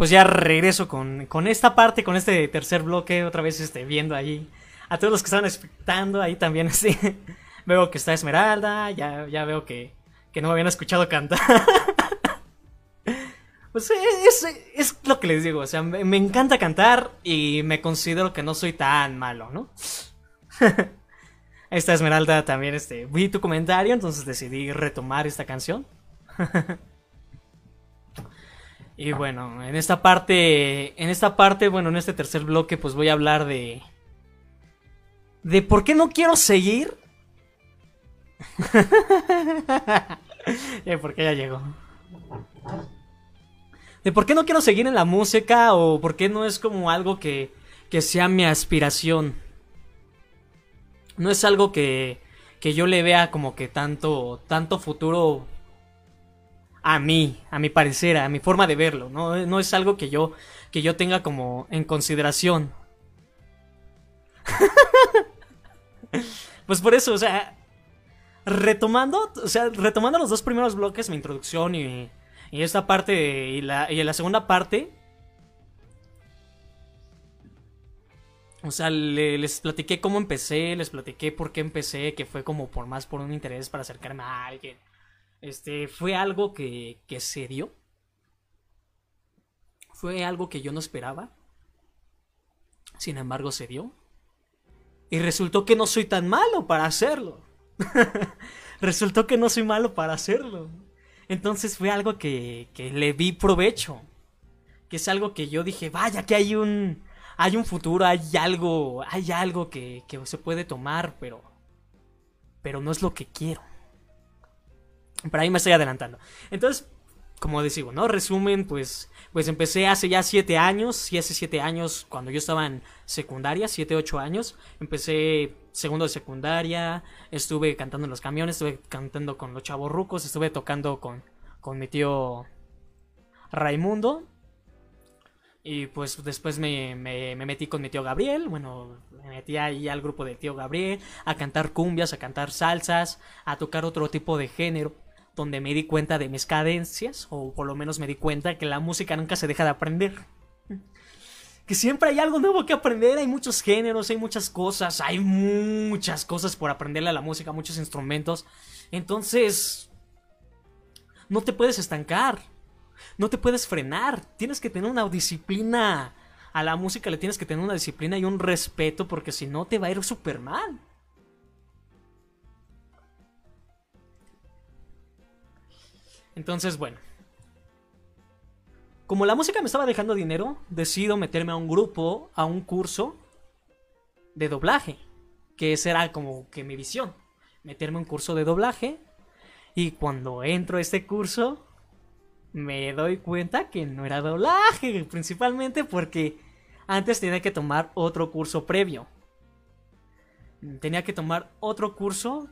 Pues ya regreso con, con esta parte, con este tercer bloque, otra vez este, viendo ahí a todos los que estaban expectando, ahí también así. veo que está Esmeralda, ya, ya veo que, que no me habían escuchado cantar. pues es, es, lo que les digo, o sea, me, me encanta cantar y me considero que no soy tan malo, ¿no? Esta Esmeralda también, este, vi tu comentario, entonces decidí retomar esta canción. Y bueno, en esta parte, en esta parte, bueno, en este tercer bloque, pues voy a hablar de, de por qué no quiero seguir. ¿Por qué ya llegó? De por qué no quiero seguir en la música o por qué no es como algo que, que sea mi aspiración no es algo que, que yo le vea como que tanto, tanto futuro a mí, a mi parecer, a mi forma de verlo, no, no es algo que yo, que yo tenga como en consideración. pues por eso, o sea, retomando, o sea, retomando los dos primeros bloques, mi introducción y, y esta parte y la, y la segunda parte, O sea, le, les platiqué cómo empecé, les platiqué por qué empecé, que fue como por más por un interés para acercarme a alguien. Este, fue algo que, que se dio. Fue algo que yo no esperaba. Sin embargo, se dio. Y resultó que no soy tan malo para hacerlo. resultó que no soy malo para hacerlo. Entonces fue algo que, que le vi provecho. Que es algo que yo dije, vaya que hay un hay un futuro, hay algo, hay algo que, que se puede tomar, pero, pero no es lo que quiero. Pero ahí me estoy adelantando. Entonces, como decimos, ¿no? Resumen, pues, pues empecé hace ya siete años, y hace siete años, cuando yo estaba en secundaria, siete, ocho años, empecé segundo de secundaria, estuve cantando en los camiones, estuve cantando con los chavos rucos, estuve tocando con, con mi tío Raimundo, y pues después me, me, me, metí con mi tío Gabriel, bueno, me metí ahí al grupo de tío Gabriel, a cantar cumbias, a cantar salsas, a tocar otro tipo de género, donde me di cuenta de mis cadencias, o por lo menos me di cuenta que la música nunca se deja de aprender. Que siempre hay algo nuevo que aprender, hay muchos géneros, hay muchas cosas, hay muchas cosas por aprenderle a la música, muchos instrumentos. Entonces, no te puedes estancar no te puedes frenar. Tienes que tener una disciplina. A la música le tienes que tener una disciplina y un respeto porque si no te va a ir súper mal. Entonces, bueno. Como la música me estaba dejando dinero, decido meterme a un grupo, a un curso de doblaje. Que esa era como que mi visión. Meterme a un curso de doblaje. Y cuando entro a este curso, me doy cuenta que no era doblaje, principalmente porque antes tenía que tomar otro curso previo. Tenía que tomar otro curso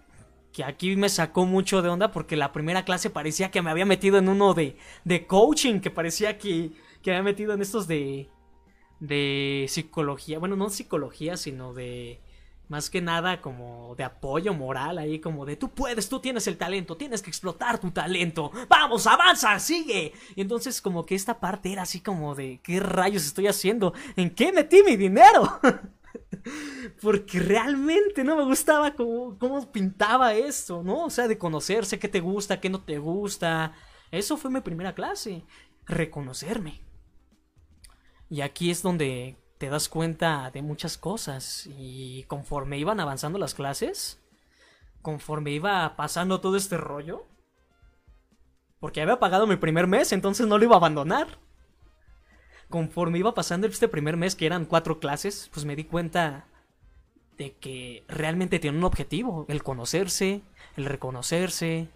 que aquí me sacó mucho de onda porque la primera clase parecía que me había metido en uno de, de coaching, que parecía que, que había metido en estos de, de psicología, bueno, no psicología, sino de más que nada como de apoyo moral ahí, como de tú puedes, tú tienes el talento, tienes que explotar tu talento, vamos, avanza, sigue. Y entonces como que esta parte era así como de, ¿qué rayos estoy haciendo? ¿En qué metí mi dinero? Porque realmente no me gustaba cómo, cómo pintaba esto, ¿no? O sea, de conocerse qué te gusta, qué no te gusta. Eso fue mi primera clase, reconocerme. Y aquí es donde te das cuenta de muchas cosas y conforme iban avanzando las clases, conforme iba pasando todo este rollo, porque había pagado mi primer mes, entonces no lo iba a abandonar. Conforme iba pasando este primer mes, que eran cuatro clases, pues me di cuenta de que realmente tiene un objetivo, el conocerse, el reconocerse,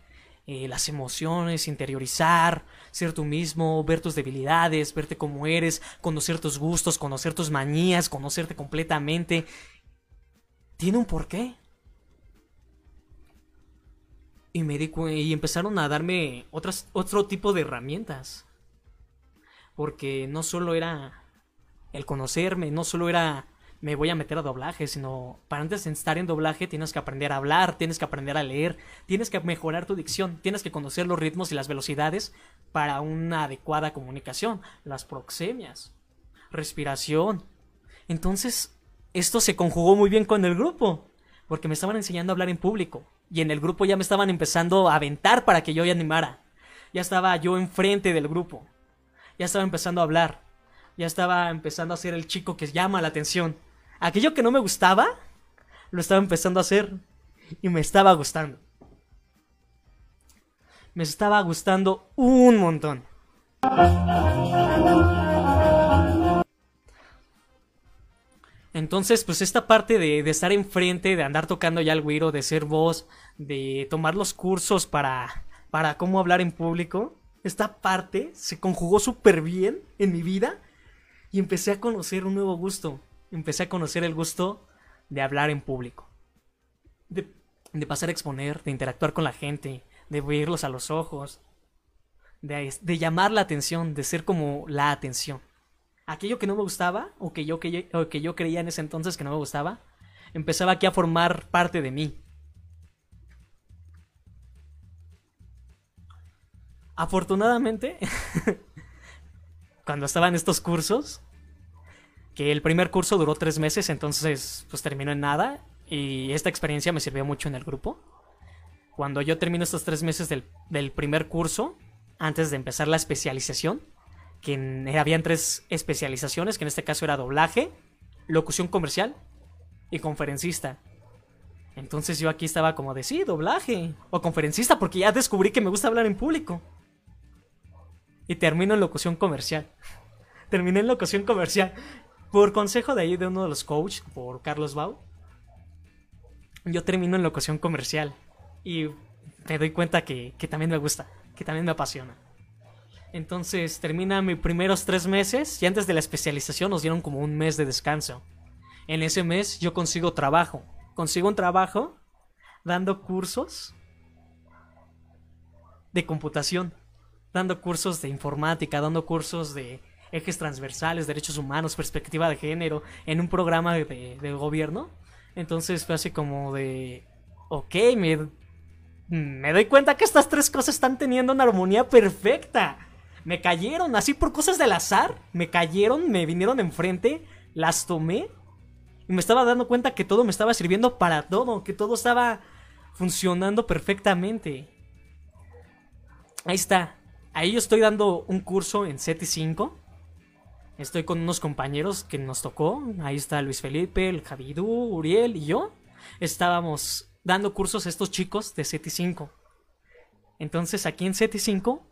eh, las emociones, interiorizar, ser tú mismo, ver tus debilidades, verte como eres, conocer tus gustos, conocer tus manías, conocerte completamente. Tiene un porqué. Y, me di y empezaron a darme otras, otro tipo de herramientas. Porque no solo era el conocerme, no solo era me voy a meter a doblaje, sino para antes de estar en doblaje tienes que aprender a hablar, tienes que aprender a leer, tienes que mejorar tu dicción, tienes que conocer los ritmos y las velocidades para una adecuada comunicación, las proxemias, respiración. Entonces, esto se conjugó muy bien con el grupo, porque me estaban enseñando a hablar en público, y en el grupo ya me estaban empezando a aventar para que yo ya animara. Ya estaba yo enfrente del grupo, ya estaba empezando a hablar, ya estaba empezando a ser el chico que llama la atención. Aquello que no me gustaba, lo estaba empezando a hacer y me estaba gustando. Me estaba gustando un montón. Entonces, pues esta parte de, estar enfrente, de andar tocando ya el güiro, de ser voz, de tomar los cursos para, para cómo hablar en público, esta parte se conjugó súper bien en mi vida y empecé a conocer un nuevo gusto. Empecé a conocer el gusto de hablar en público. De, pasar a exponer, de interactuar con la gente, de verlos a los ojos, de, de llamar la atención, de ser como la atención. Aquello que no me gustaba, o que, yo, que, yo, o que yo creía en ese entonces que no me gustaba, empezaba aquí a formar parte de mí. Afortunadamente, cuando estaba en estos cursos, que el primer curso duró tres meses, entonces pues terminó en nada, y esta experiencia me sirvió mucho en el grupo. Cuando yo termino estos tres meses del, primer curso, antes de empezar la especialización, que en, habían tres especializaciones, que en este caso era doblaje, locución comercial y conferencista. Entonces yo aquí estaba como de sí, doblaje o conferencista, porque ya descubrí que me gusta hablar en público. Y termino en locución comercial. Terminé en locución comercial. Por consejo de ahí de uno de los coaches, por Carlos Bau. Yo termino en locución comercial. Y me doy cuenta que, que también me gusta, que también me apasiona. Entonces termina mis primeros tres meses y antes de la especialización nos dieron como un mes de descanso. En ese mes yo consigo trabajo. Consigo un trabajo dando cursos de computación, dando cursos de informática, dando cursos de ejes transversales, derechos humanos, perspectiva de género, en un programa de, de gobierno. Entonces fue así como de, ok, me, me doy cuenta que estas tres cosas están teniendo una armonía perfecta me cayeron, así por cosas del azar, me cayeron, me vinieron enfrente, las tomé y me estaba dando cuenta que todo me estaba sirviendo para todo, que todo estaba funcionando perfectamente. Ahí está, ahí yo estoy dando un curso en SETI 5. Estoy con unos compañeros que nos tocó. Ahí está Luis Felipe, el Javidú, Uriel y yo. Estábamos dando cursos a estos chicos de SETI 5. Entonces aquí en SETI 5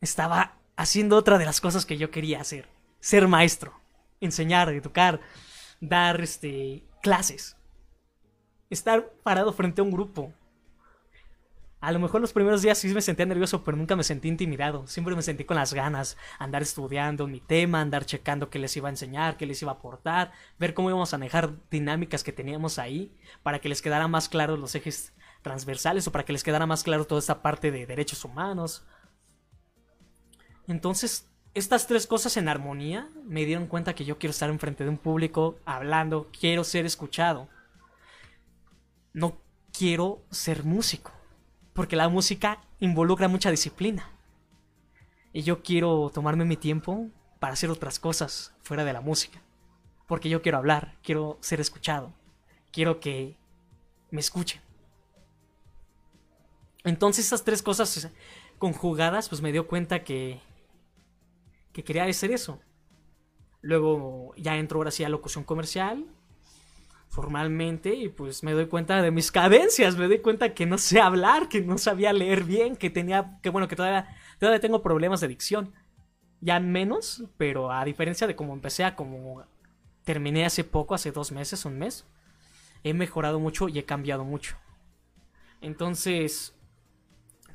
estaba haciendo otra de las cosas que yo quería hacer. Ser maestro, enseñar, educar, dar este, clases. Estar parado frente a un grupo. A lo mejor los primeros días sí me sentía nervioso, pero nunca me sentí intimidado. Siempre me sentí con las ganas, andar estudiando mi tema, andar checando qué les iba a enseñar, qué les iba a aportar, ver cómo íbamos a manejar dinámicas que teníamos ahí para que les quedara más claros los ejes transversales o para que les quedara más claro toda esta parte de derechos humanos, entonces, estas tres cosas en armonía me dieron cuenta que yo quiero estar enfrente de un público hablando, quiero ser escuchado. No quiero ser músico, porque la música involucra mucha disciplina. Y yo quiero tomarme mi tiempo para hacer otras cosas fuera de la música. Porque yo quiero hablar, quiero ser escuchado, quiero que me escuchen. Entonces, estas tres cosas conjugadas, pues me dio cuenta que que quería hacer eso. Luego ya entro ahora sí a locución comercial, formalmente, y pues me doy cuenta de mis cadencias, me doy cuenta que no sé hablar, que no sabía leer bien, que tenía, que bueno, que todavía, todavía tengo problemas de dicción. Ya menos, pero a diferencia de como empecé a como terminé hace poco, hace dos meses, un mes, he mejorado mucho y he cambiado mucho. Entonces,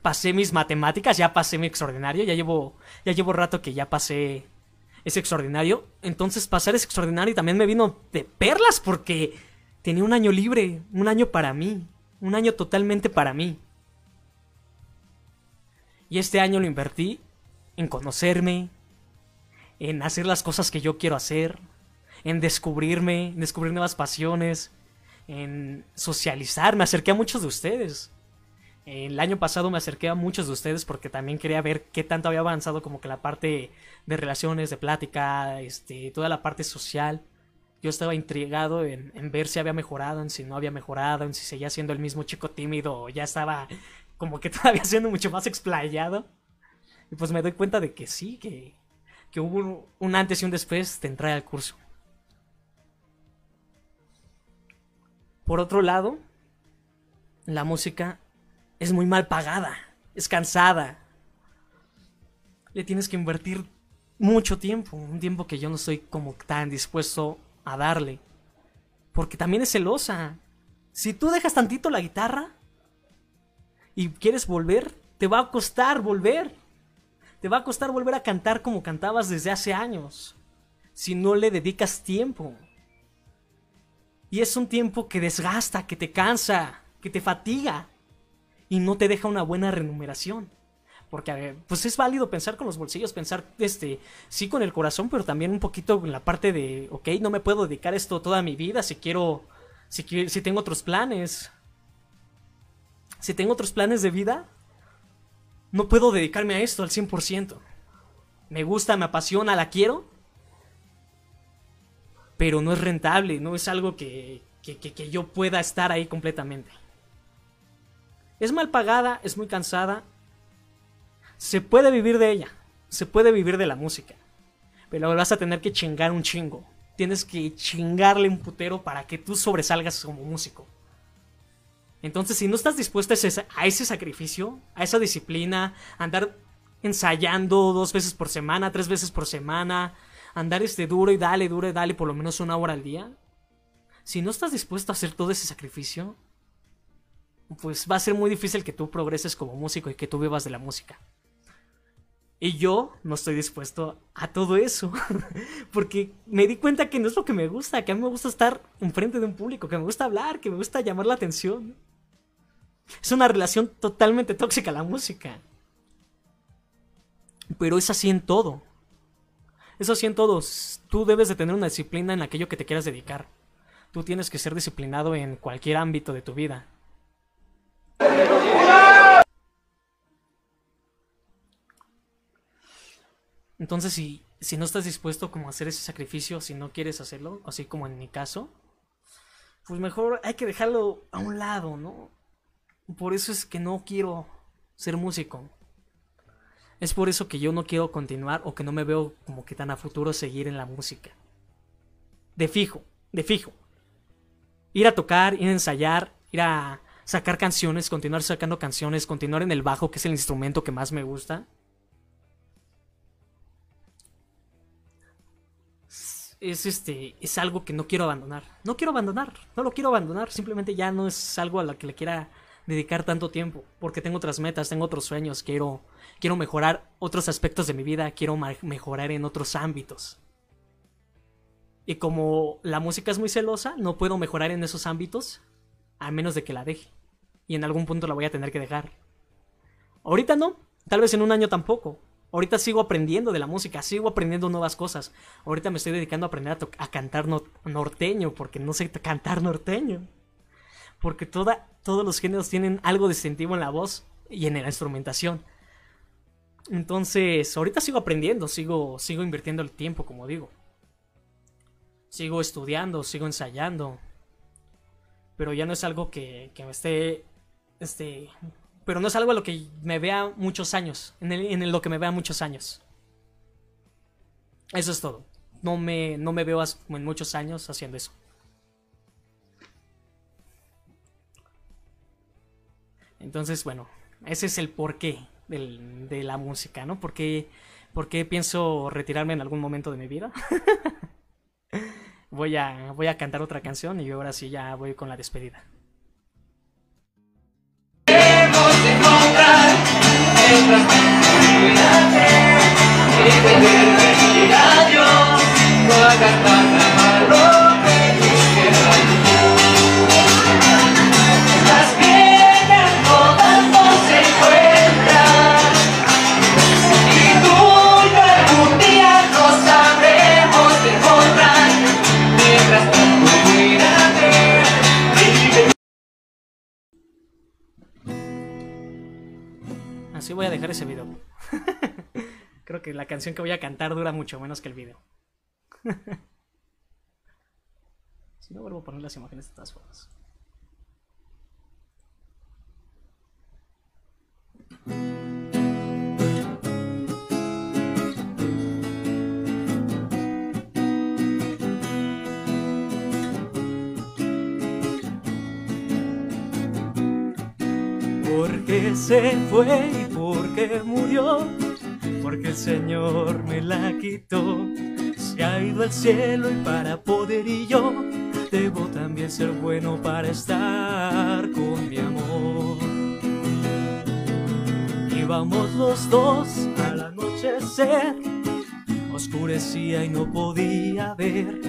pasé mis matemáticas, ya pasé mi extraordinario, ya llevo, ya llevo rato que ya pasé ese extraordinario. Entonces pasar ese extraordinario también me vino de perlas porque tenía un año libre, un año para mí, un año totalmente para mí. Y este año lo invertí en conocerme, en hacer las cosas que yo quiero hacer, en descubrirme, en descubrir nuevas pasiones, en socializar. Me acerqué a muchos de ustedes. El año pasado me acerqué a muchos de ustedes porque también quería ver qué tanto había avanzado como que la parte de relaciones, de plática, este, toda la parte social. Yo estaba intrigado en, ver si había mejorado, en si no había mejorado, en si seguía siendo el mismo chico tímido o ya estaba como que todavía siendo mucho más explayado. Y pues me doy cuenta de que sí, que, que hubo un, un antes y un después de entrar al curso. Por otro lado, la música es muy mal pagada, es cansada. Le tienes que invertir mucho tiempo, un tiempo que yo no estoy como tan dispuesto a darle. Porque también es celosa. Si tú dejas tantito la guitarra y quieres volver, te va a costar volver. Te va a costar volver a cantar como cantabas desde hace años. Si no le dedicas tiempo. Y es un tiempo que desgasta, que te cansa, que te fatiga y no te deja una buena remuneración. Porque, ver, pues es válido pensar con los bolsillos, pensar, este, sí con el corazón, pero también un poquito en la parte de, ok, no me puedo dedicar a esto toda mi vida si quiero, si, si tengo otros planes. Si tengo otros planes de vida, no puedo dedicarme a esto al 100%. Me gusta, me apasiona, la quiero, pero no es rentable, no es algo que, que- que yo pueda estar ahí completamente. Es mal pagada, es muy cansada. Se puede vivir de ella, se puede vivir de la música, pero vas a tener que chingar un chingo. Tienes que chingarle un putero para que tú sobresalgas como músico. Entonces, si no estás dispuesto a ese, sacrificio, a esa disciplina, andar ensayando dos veces por semana, tres veces por semana, andar este duro y dale, duro y dale por lo menos una hora al día, si no estás dispuesto a hacer todo ese sacrificio, pues va a ser muy difícil que tú progreses como músico y que tú vivas de la música. Y yo no estoy dispuesto a todo eso. Porque me di cuenta que no es lo que me gusta, que a mí me gusta estar enfrente de un público, que me gusta hablar, que me gusta llamar la atención. Es una relación totalmente tóxica la música. Pero es así en todo. Es así en todos. Tú debes de tener una disciplina en aquello que te quieras dedicar. Tú tienes que ser disciplinado en cualquier ámbito de tu vida. Entonces, si, si no estás dispuesto como a hacer ese sacrificio, si no quieres hacerlo, así como en mi caso, pues mejor hay que dejarlo a un lado, ¿no? Por eso es que no quiero ser músico. Es por eso que yo no quiero continuar o que no me veo como que tan a futuro seguir en la música. De fijo, de fijo. Ir a tocar, ir a ensayar, ir a sacar canciones, continuar sacando canciones, continuar en el bajo, que es el instrumento que más me gusta. Es este, es algo que no quiero abandonar. No quiero abandonar, no lo quiero abandonar, simplemente ya no es algo a lo que le quiera dedicar tanto tiempo, porque tengo otras metas, tengo otros sueños, quiero quiero mejorar otros aspectos de mi vida, quiero mejorar en otros ámbitos. Y como la música es muy celosa, no puedo mejorar en esos ámbitos a menos de que la deje. Y en algún punto la voy a tener que dejar. Ahorita no, tal vez en un año tampoco. Ahorita sigo aprendiendo de la música, sigo aprendiendo nuevas cosas. Ahorita me estoy dedicando a aprender a, cantar no- norteño, porque no sé cantar norteño. Porque toda, todos los géneros tienen algo distintivo en la voz y en la instrumentación. Entonces, ahorita sigo aprendiendo, sigo, sigo invirtiendo el tiempo, como digo. Sigo estudiando, sigo ensayando. Pero ya no es algo que, que me esté. Este. Pero no es algo a lo que me vea muchos años. En, lo que me vea muchos años. Eso es todo. No me, no me veo en muchos años haciendo eso. Entonces, bueno, ese es el porqué de la música, ¿no? ¿Por qué, por qué pienso retirarme en algún momento de mi vida? voy, a, voy a cantar otra canción y ahora sí ya voy con la despedida lejos de encontrar el fragmento y de ver a Dios. Así voy a dejar ese video. Creo que la canción que voy a cantar dura mucho menos que el video. si no, vuelvo a poner las imágenes de todas formas. Porque se fue y porque murió, porque el Señor me la quitó. Se ha ido al cielo y para poder y yo debo también ser bueno para estar con mi amor. Íbamos los dos al anochecer, oscurecía y no podía ver.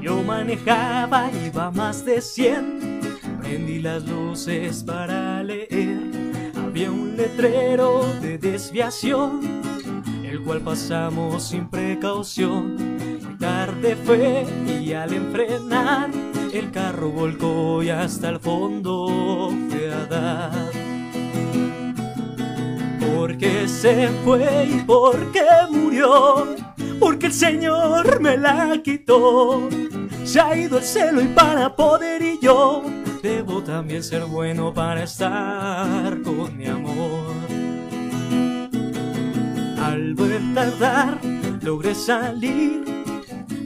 Yo manejaba, iba más de 100 Prendí las luces para leer. Había un letrero de desviación, el cual pasamos sin precaución. Muy tarde fue y al enfrenar, el carro volcó y hasta el fondo fue a dar. Porque se fue y porque murió, porque el Señor me la quitó. Se ha ido el cielo y para poder y yo debo también ser bueno para estar con mi amor. Al ver tardar, logré salir.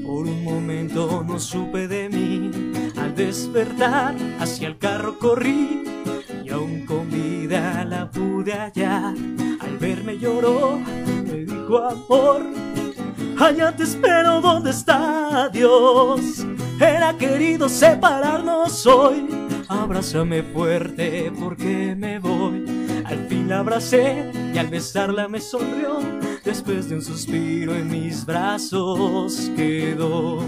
Por un momento no supe de mí. Al despertar, hacia el carro corrí. Y aún con vida la pude hallar. Al verme lloró, me dijo amor. Allá te espero donde está Dios. Era querido separarnos hoy. Abrázame fuerte porque me voy. Al fin la abracé y al besarla me sonrió. Después de un suspiro en mis brazos quedó.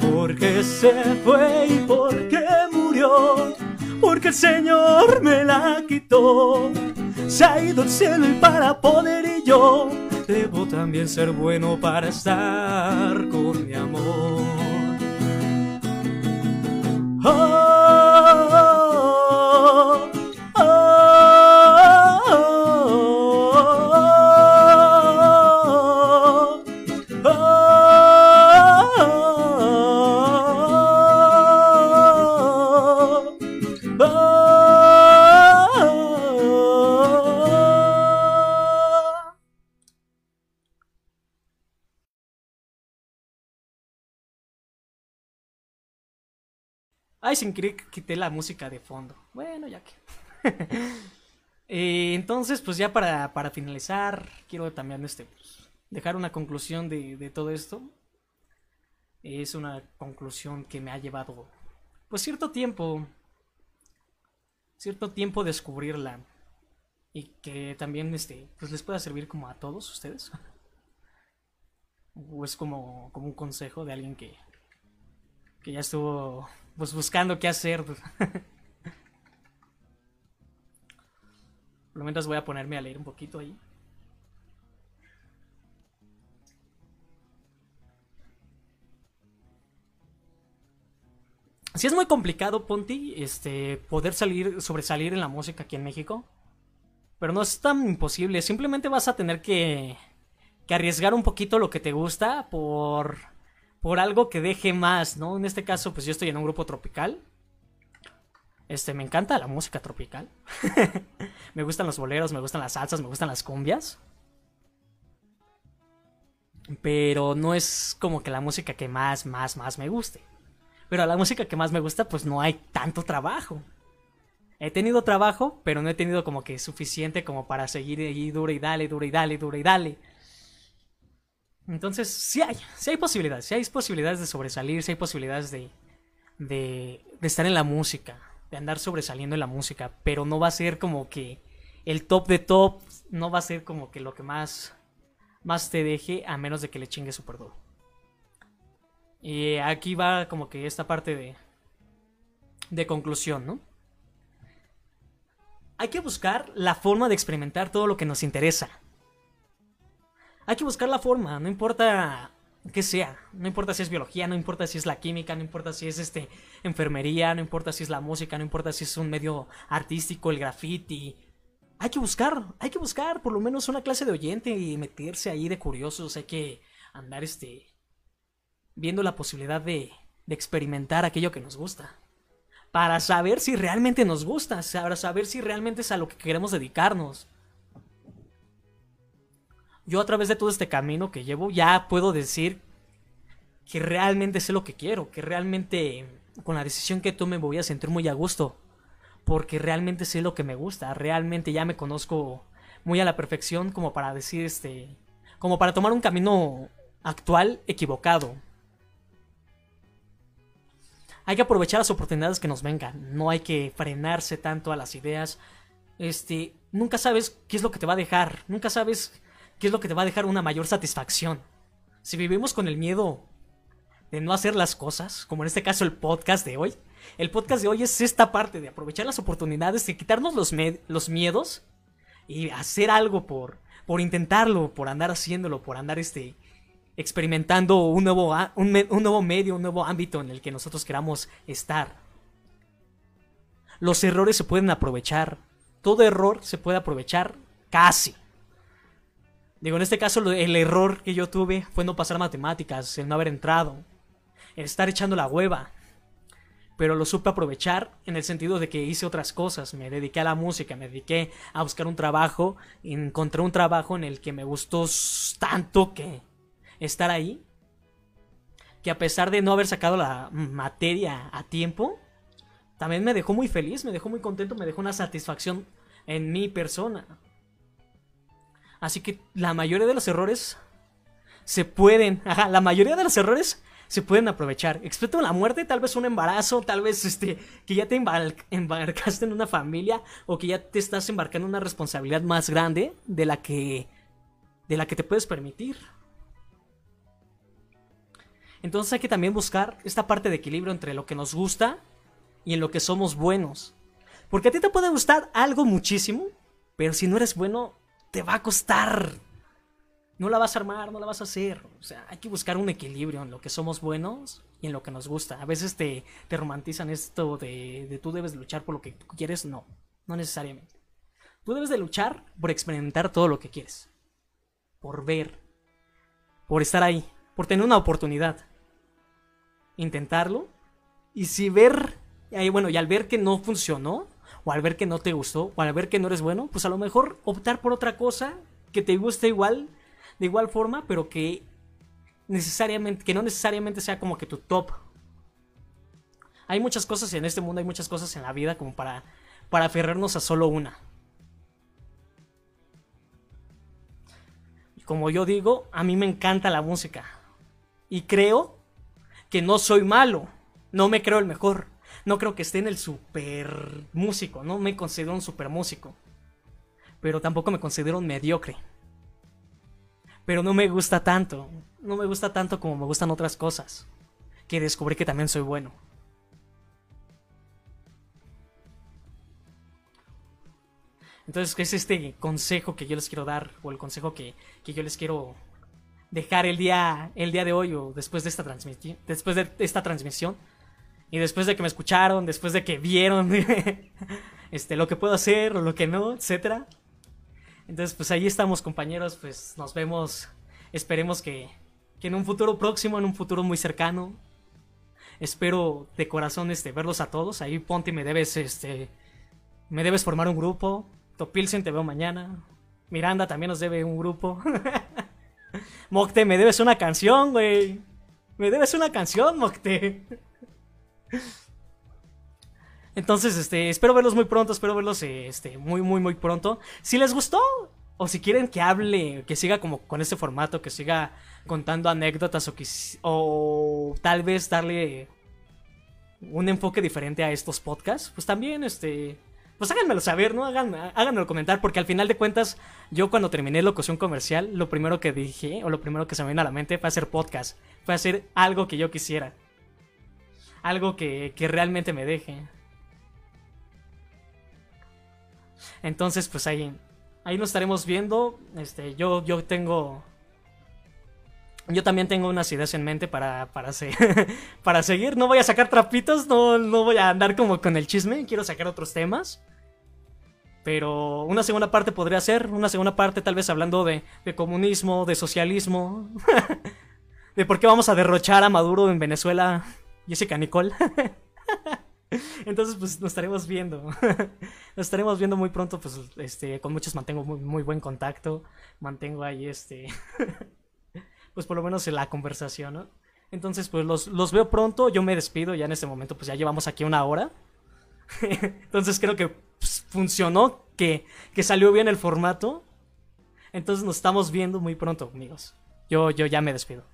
Porque se fue y porque murió. Porque el Señor me la quitó. Se ha ido al cielo y para poder y yo debo también ser bueno para estar con mi amor. Oh, Ay, sin querer quité la música de fondo. Bueno, ya que. Eh, entonces, pues ya para, para finalizar, quiero también este, pues, dejar una conclusión de, de todo esto. Es una conclusión que me ha llevado, pues cierto tiempo, cierto tiempo descubrirla. Y que también este, pues les pueda servir como a todos ustedes. O es como, como un consejo de alguien que, que ya estuvo pues buscando qué hacer. pues. Por lo menos voy a ponerme a leer un poquito ahí. Sí es muy complicado, Ponti, este, poder salir, sobresalir en la música aquí en México. Pero no es tan imposible. Simplemente vas a tener que, que arriesgar un poquito lo que te gusta por, por algo que deje más, ¿no? En este caso, pues yo estoy en un grupo tropical. Este, me encanta la música tropical. me gustan los boleros, me gustan las salsas, me gustan las cumbias. Pero no es como que la música que más, más, más me guste. Pero a la música que más me gusta, pues no hay tanto trabajo. He tenido trabajo, pero no he tenido como que suficiente como para seguir ahí dura y dale, dura y dale, dura y dale. Entonces, sí hay, sí hay posibilidades, sí hay posibilidades de sobresalir, sí hay posibilidades de, de, de estar en la música, de andar sobresaliendo en la música, pero no va a ser como que el top de top, no va a ser como que lo que más, más te deje a menos de que le chingue super duro. Y aquí va como que esta parte de, de conclusión, ¿no? Hay que buscar la forma de experimentar todo lo que nos interesa. Hay que buscar la forma, no importa que sea, no importa si es biología, no importa si es la química, no importa si es este enfermería, no importa si es la música, no importa si es un medio artístico, el graffiti. Hay que buscar, hay que buscar por lo menos una clase de oyente y meterse ahí de curiosos, hay que andar este viendo la posibilidad de, de experimentar aquello que nos gusta para saber si realmente nos gusta, para saber si realmente es a lo que queremos dedicarnos. Yo a través de todo este camino que llevo ya puedo decir que realmente sé lo que quiero, que realmente con la decisión que tome me voy a sentir muy a gusto, porque realmente sé lo que me gusta, realmente ya me conozco muy a la perfección como para decir este, como para tomar un camino actual equivocado, hay que aprovechar las oportunidades que nos vengan. No hay que frenarse tanto a las ideas. Este, nunca sabes qué es lo que te va a dejar. Nunca sabes qué es lo que te va a dejar una mayor satisfacción. Si vivimos con el miedo de no hacer las cosas, como en este caso el podcast de hoy, el podcast de hoy es esta parte de aprovechar las oportunidades, de quitarnos los, miedos y hacer algo por, por intentarlo, por andar haciéndolo, por andar este, experimentando un nuevo, un, nuevo medio, un nuevo ámbito en el que nosotros queramos estar. Los errores se pueden aprovechar. Todo error se puede aprovechar casi. Digo, en este caso el error que yo tuve fue no pasar matemáticas, el no haber entrado, el estar echando la hueva. Pero lo supe aprovechar en el sentido de que hice otras cosas. Me dediqué a la música, me dediqué a buscar un trabajo. Encontré un trabajo en el que me gustó tanto que estar ahí, que a pesar de no haber sacado la materia a tiempo, también me dejó muy feliz, me dejó muy contento, me dejó una satisfacción en mi persona. Así que la mayoría de los errores se pueden, ajá, la mayoría de los errores se pueden aprovechar. Excepto la muerte, tal vez un embarazo, tal vez este, que ya te embarcaste en una familia o que ya te estás embarcando en una responsabilidad más grande de la que de la que te puedes permitir. Entonces hay que también buscar esta parte de equilibrio entre lo que nos gusta y en lo que somos buenos. Porque a ti te puede gustar algo muchísimo, pero si no eres bueno, te va a costar. No la vas a armar, no la vas a hacer. O sea, hay que buscar un equilibrio en lo que somos buenos y en lo que nos gusta. A veces te, te romantizan esto de, de tú debes luchar por lo que quieres. No, no necesariamente. Tú debes de luchar por experimentar todo lo que quieres. Por ver. Por estar ahí. Por tener una oportunidad intentarlo. Y si ver, bueno, y al ver que no funcionó, o al ver que no te gustó, o al ver que no eres bueno, pues a lo mejor optar por otra cosa que te guste igual, de igual forma, pero que necesariamente, que no necesariamente sea como que tu top. Hay muchas cosas en este mundo, hay muchas cosas en la vida como para, para aferrarnos a solo una. Como yo digo, a mí me encanta la música. Y creo que no soy malo, no me creo el mejor, no creo que esté en el super músico, no me considero un super músico, pero tampoco me considero un mediocre. Pero no me gusta tanto, no me gusta tanto como me gustan otras cosas, que descubrí que también soy bueno. Entonces, es este consejo que yo les quiero dar, o el consejo que, que yo les quiero dejar el día, el día de hoy o después de esta transmisión, después de esta transmisión y después de que me escucharon, después de que vieron este lo que puedo hacer o lo que no, etcétera. Entonces, pues ahí estamos, compañeros, pues nos vemos, esperemos que, que en un futuro próximo, en un futuro muy cercano, espero de corazón este verlos a todos. Ahí Ponte me debes este me debes formar un grupo. Topilsen te veo mañana. Miranda también nos debe un grupo. Mocte, me debes una canción, güey. Me debes una canción, Mocte. Entonces, este, espero verlos muy pronto, espero verlos este, muy, muy, muy pronto. Si les gustó, o si quieren que hable, que siga como con este formato, que siga contando anécdotas o, tal vez darle un enfoque diferente a estos podcasts, pues también, este, pues háganmelo saber, ¿no? Háganme, háganmelo comentar, porque al final de cuentas, yo cuando terminé locución comercial, lo primero que dije, o lo primero que se me vino a la mente fue hacer podcast, fue hacer algo que yo quisiera. Algo que, que realmente me deje. Entonces, pues ahí, ahí nos estaremos viendo. Este, yo, yo tengo. Yo también tengo unas ideas en mente para, para, se- para seguir. No voy a sacar trapitos, no, no voy a andar como con el chisme. Quiero sacar otros temas. Pero una segunda parte podría ser. Una segunda parte tal vez hablando de, de comunismo, de socialismo. de por qué vamos a derrochar a Maduro en Venezuela. Jessica Nicole. Entonces, pues nos estaremos viendo. nos estaremos viendo muy pronto. Pues este, con muchos mantengo muy, muy buen contacto. Mantengo ahí este. pues por lo menos en la conversación. Entonces, pues los, los veo pronto. Yo me despido. Ya en este momento, pues ya llevamos aquí una hora. Entonces creo que pues, funcionó. Que, que salió bien el formato. Entonces nos estamos viendo muy pronto, amigos. Yo, yo ya me despido.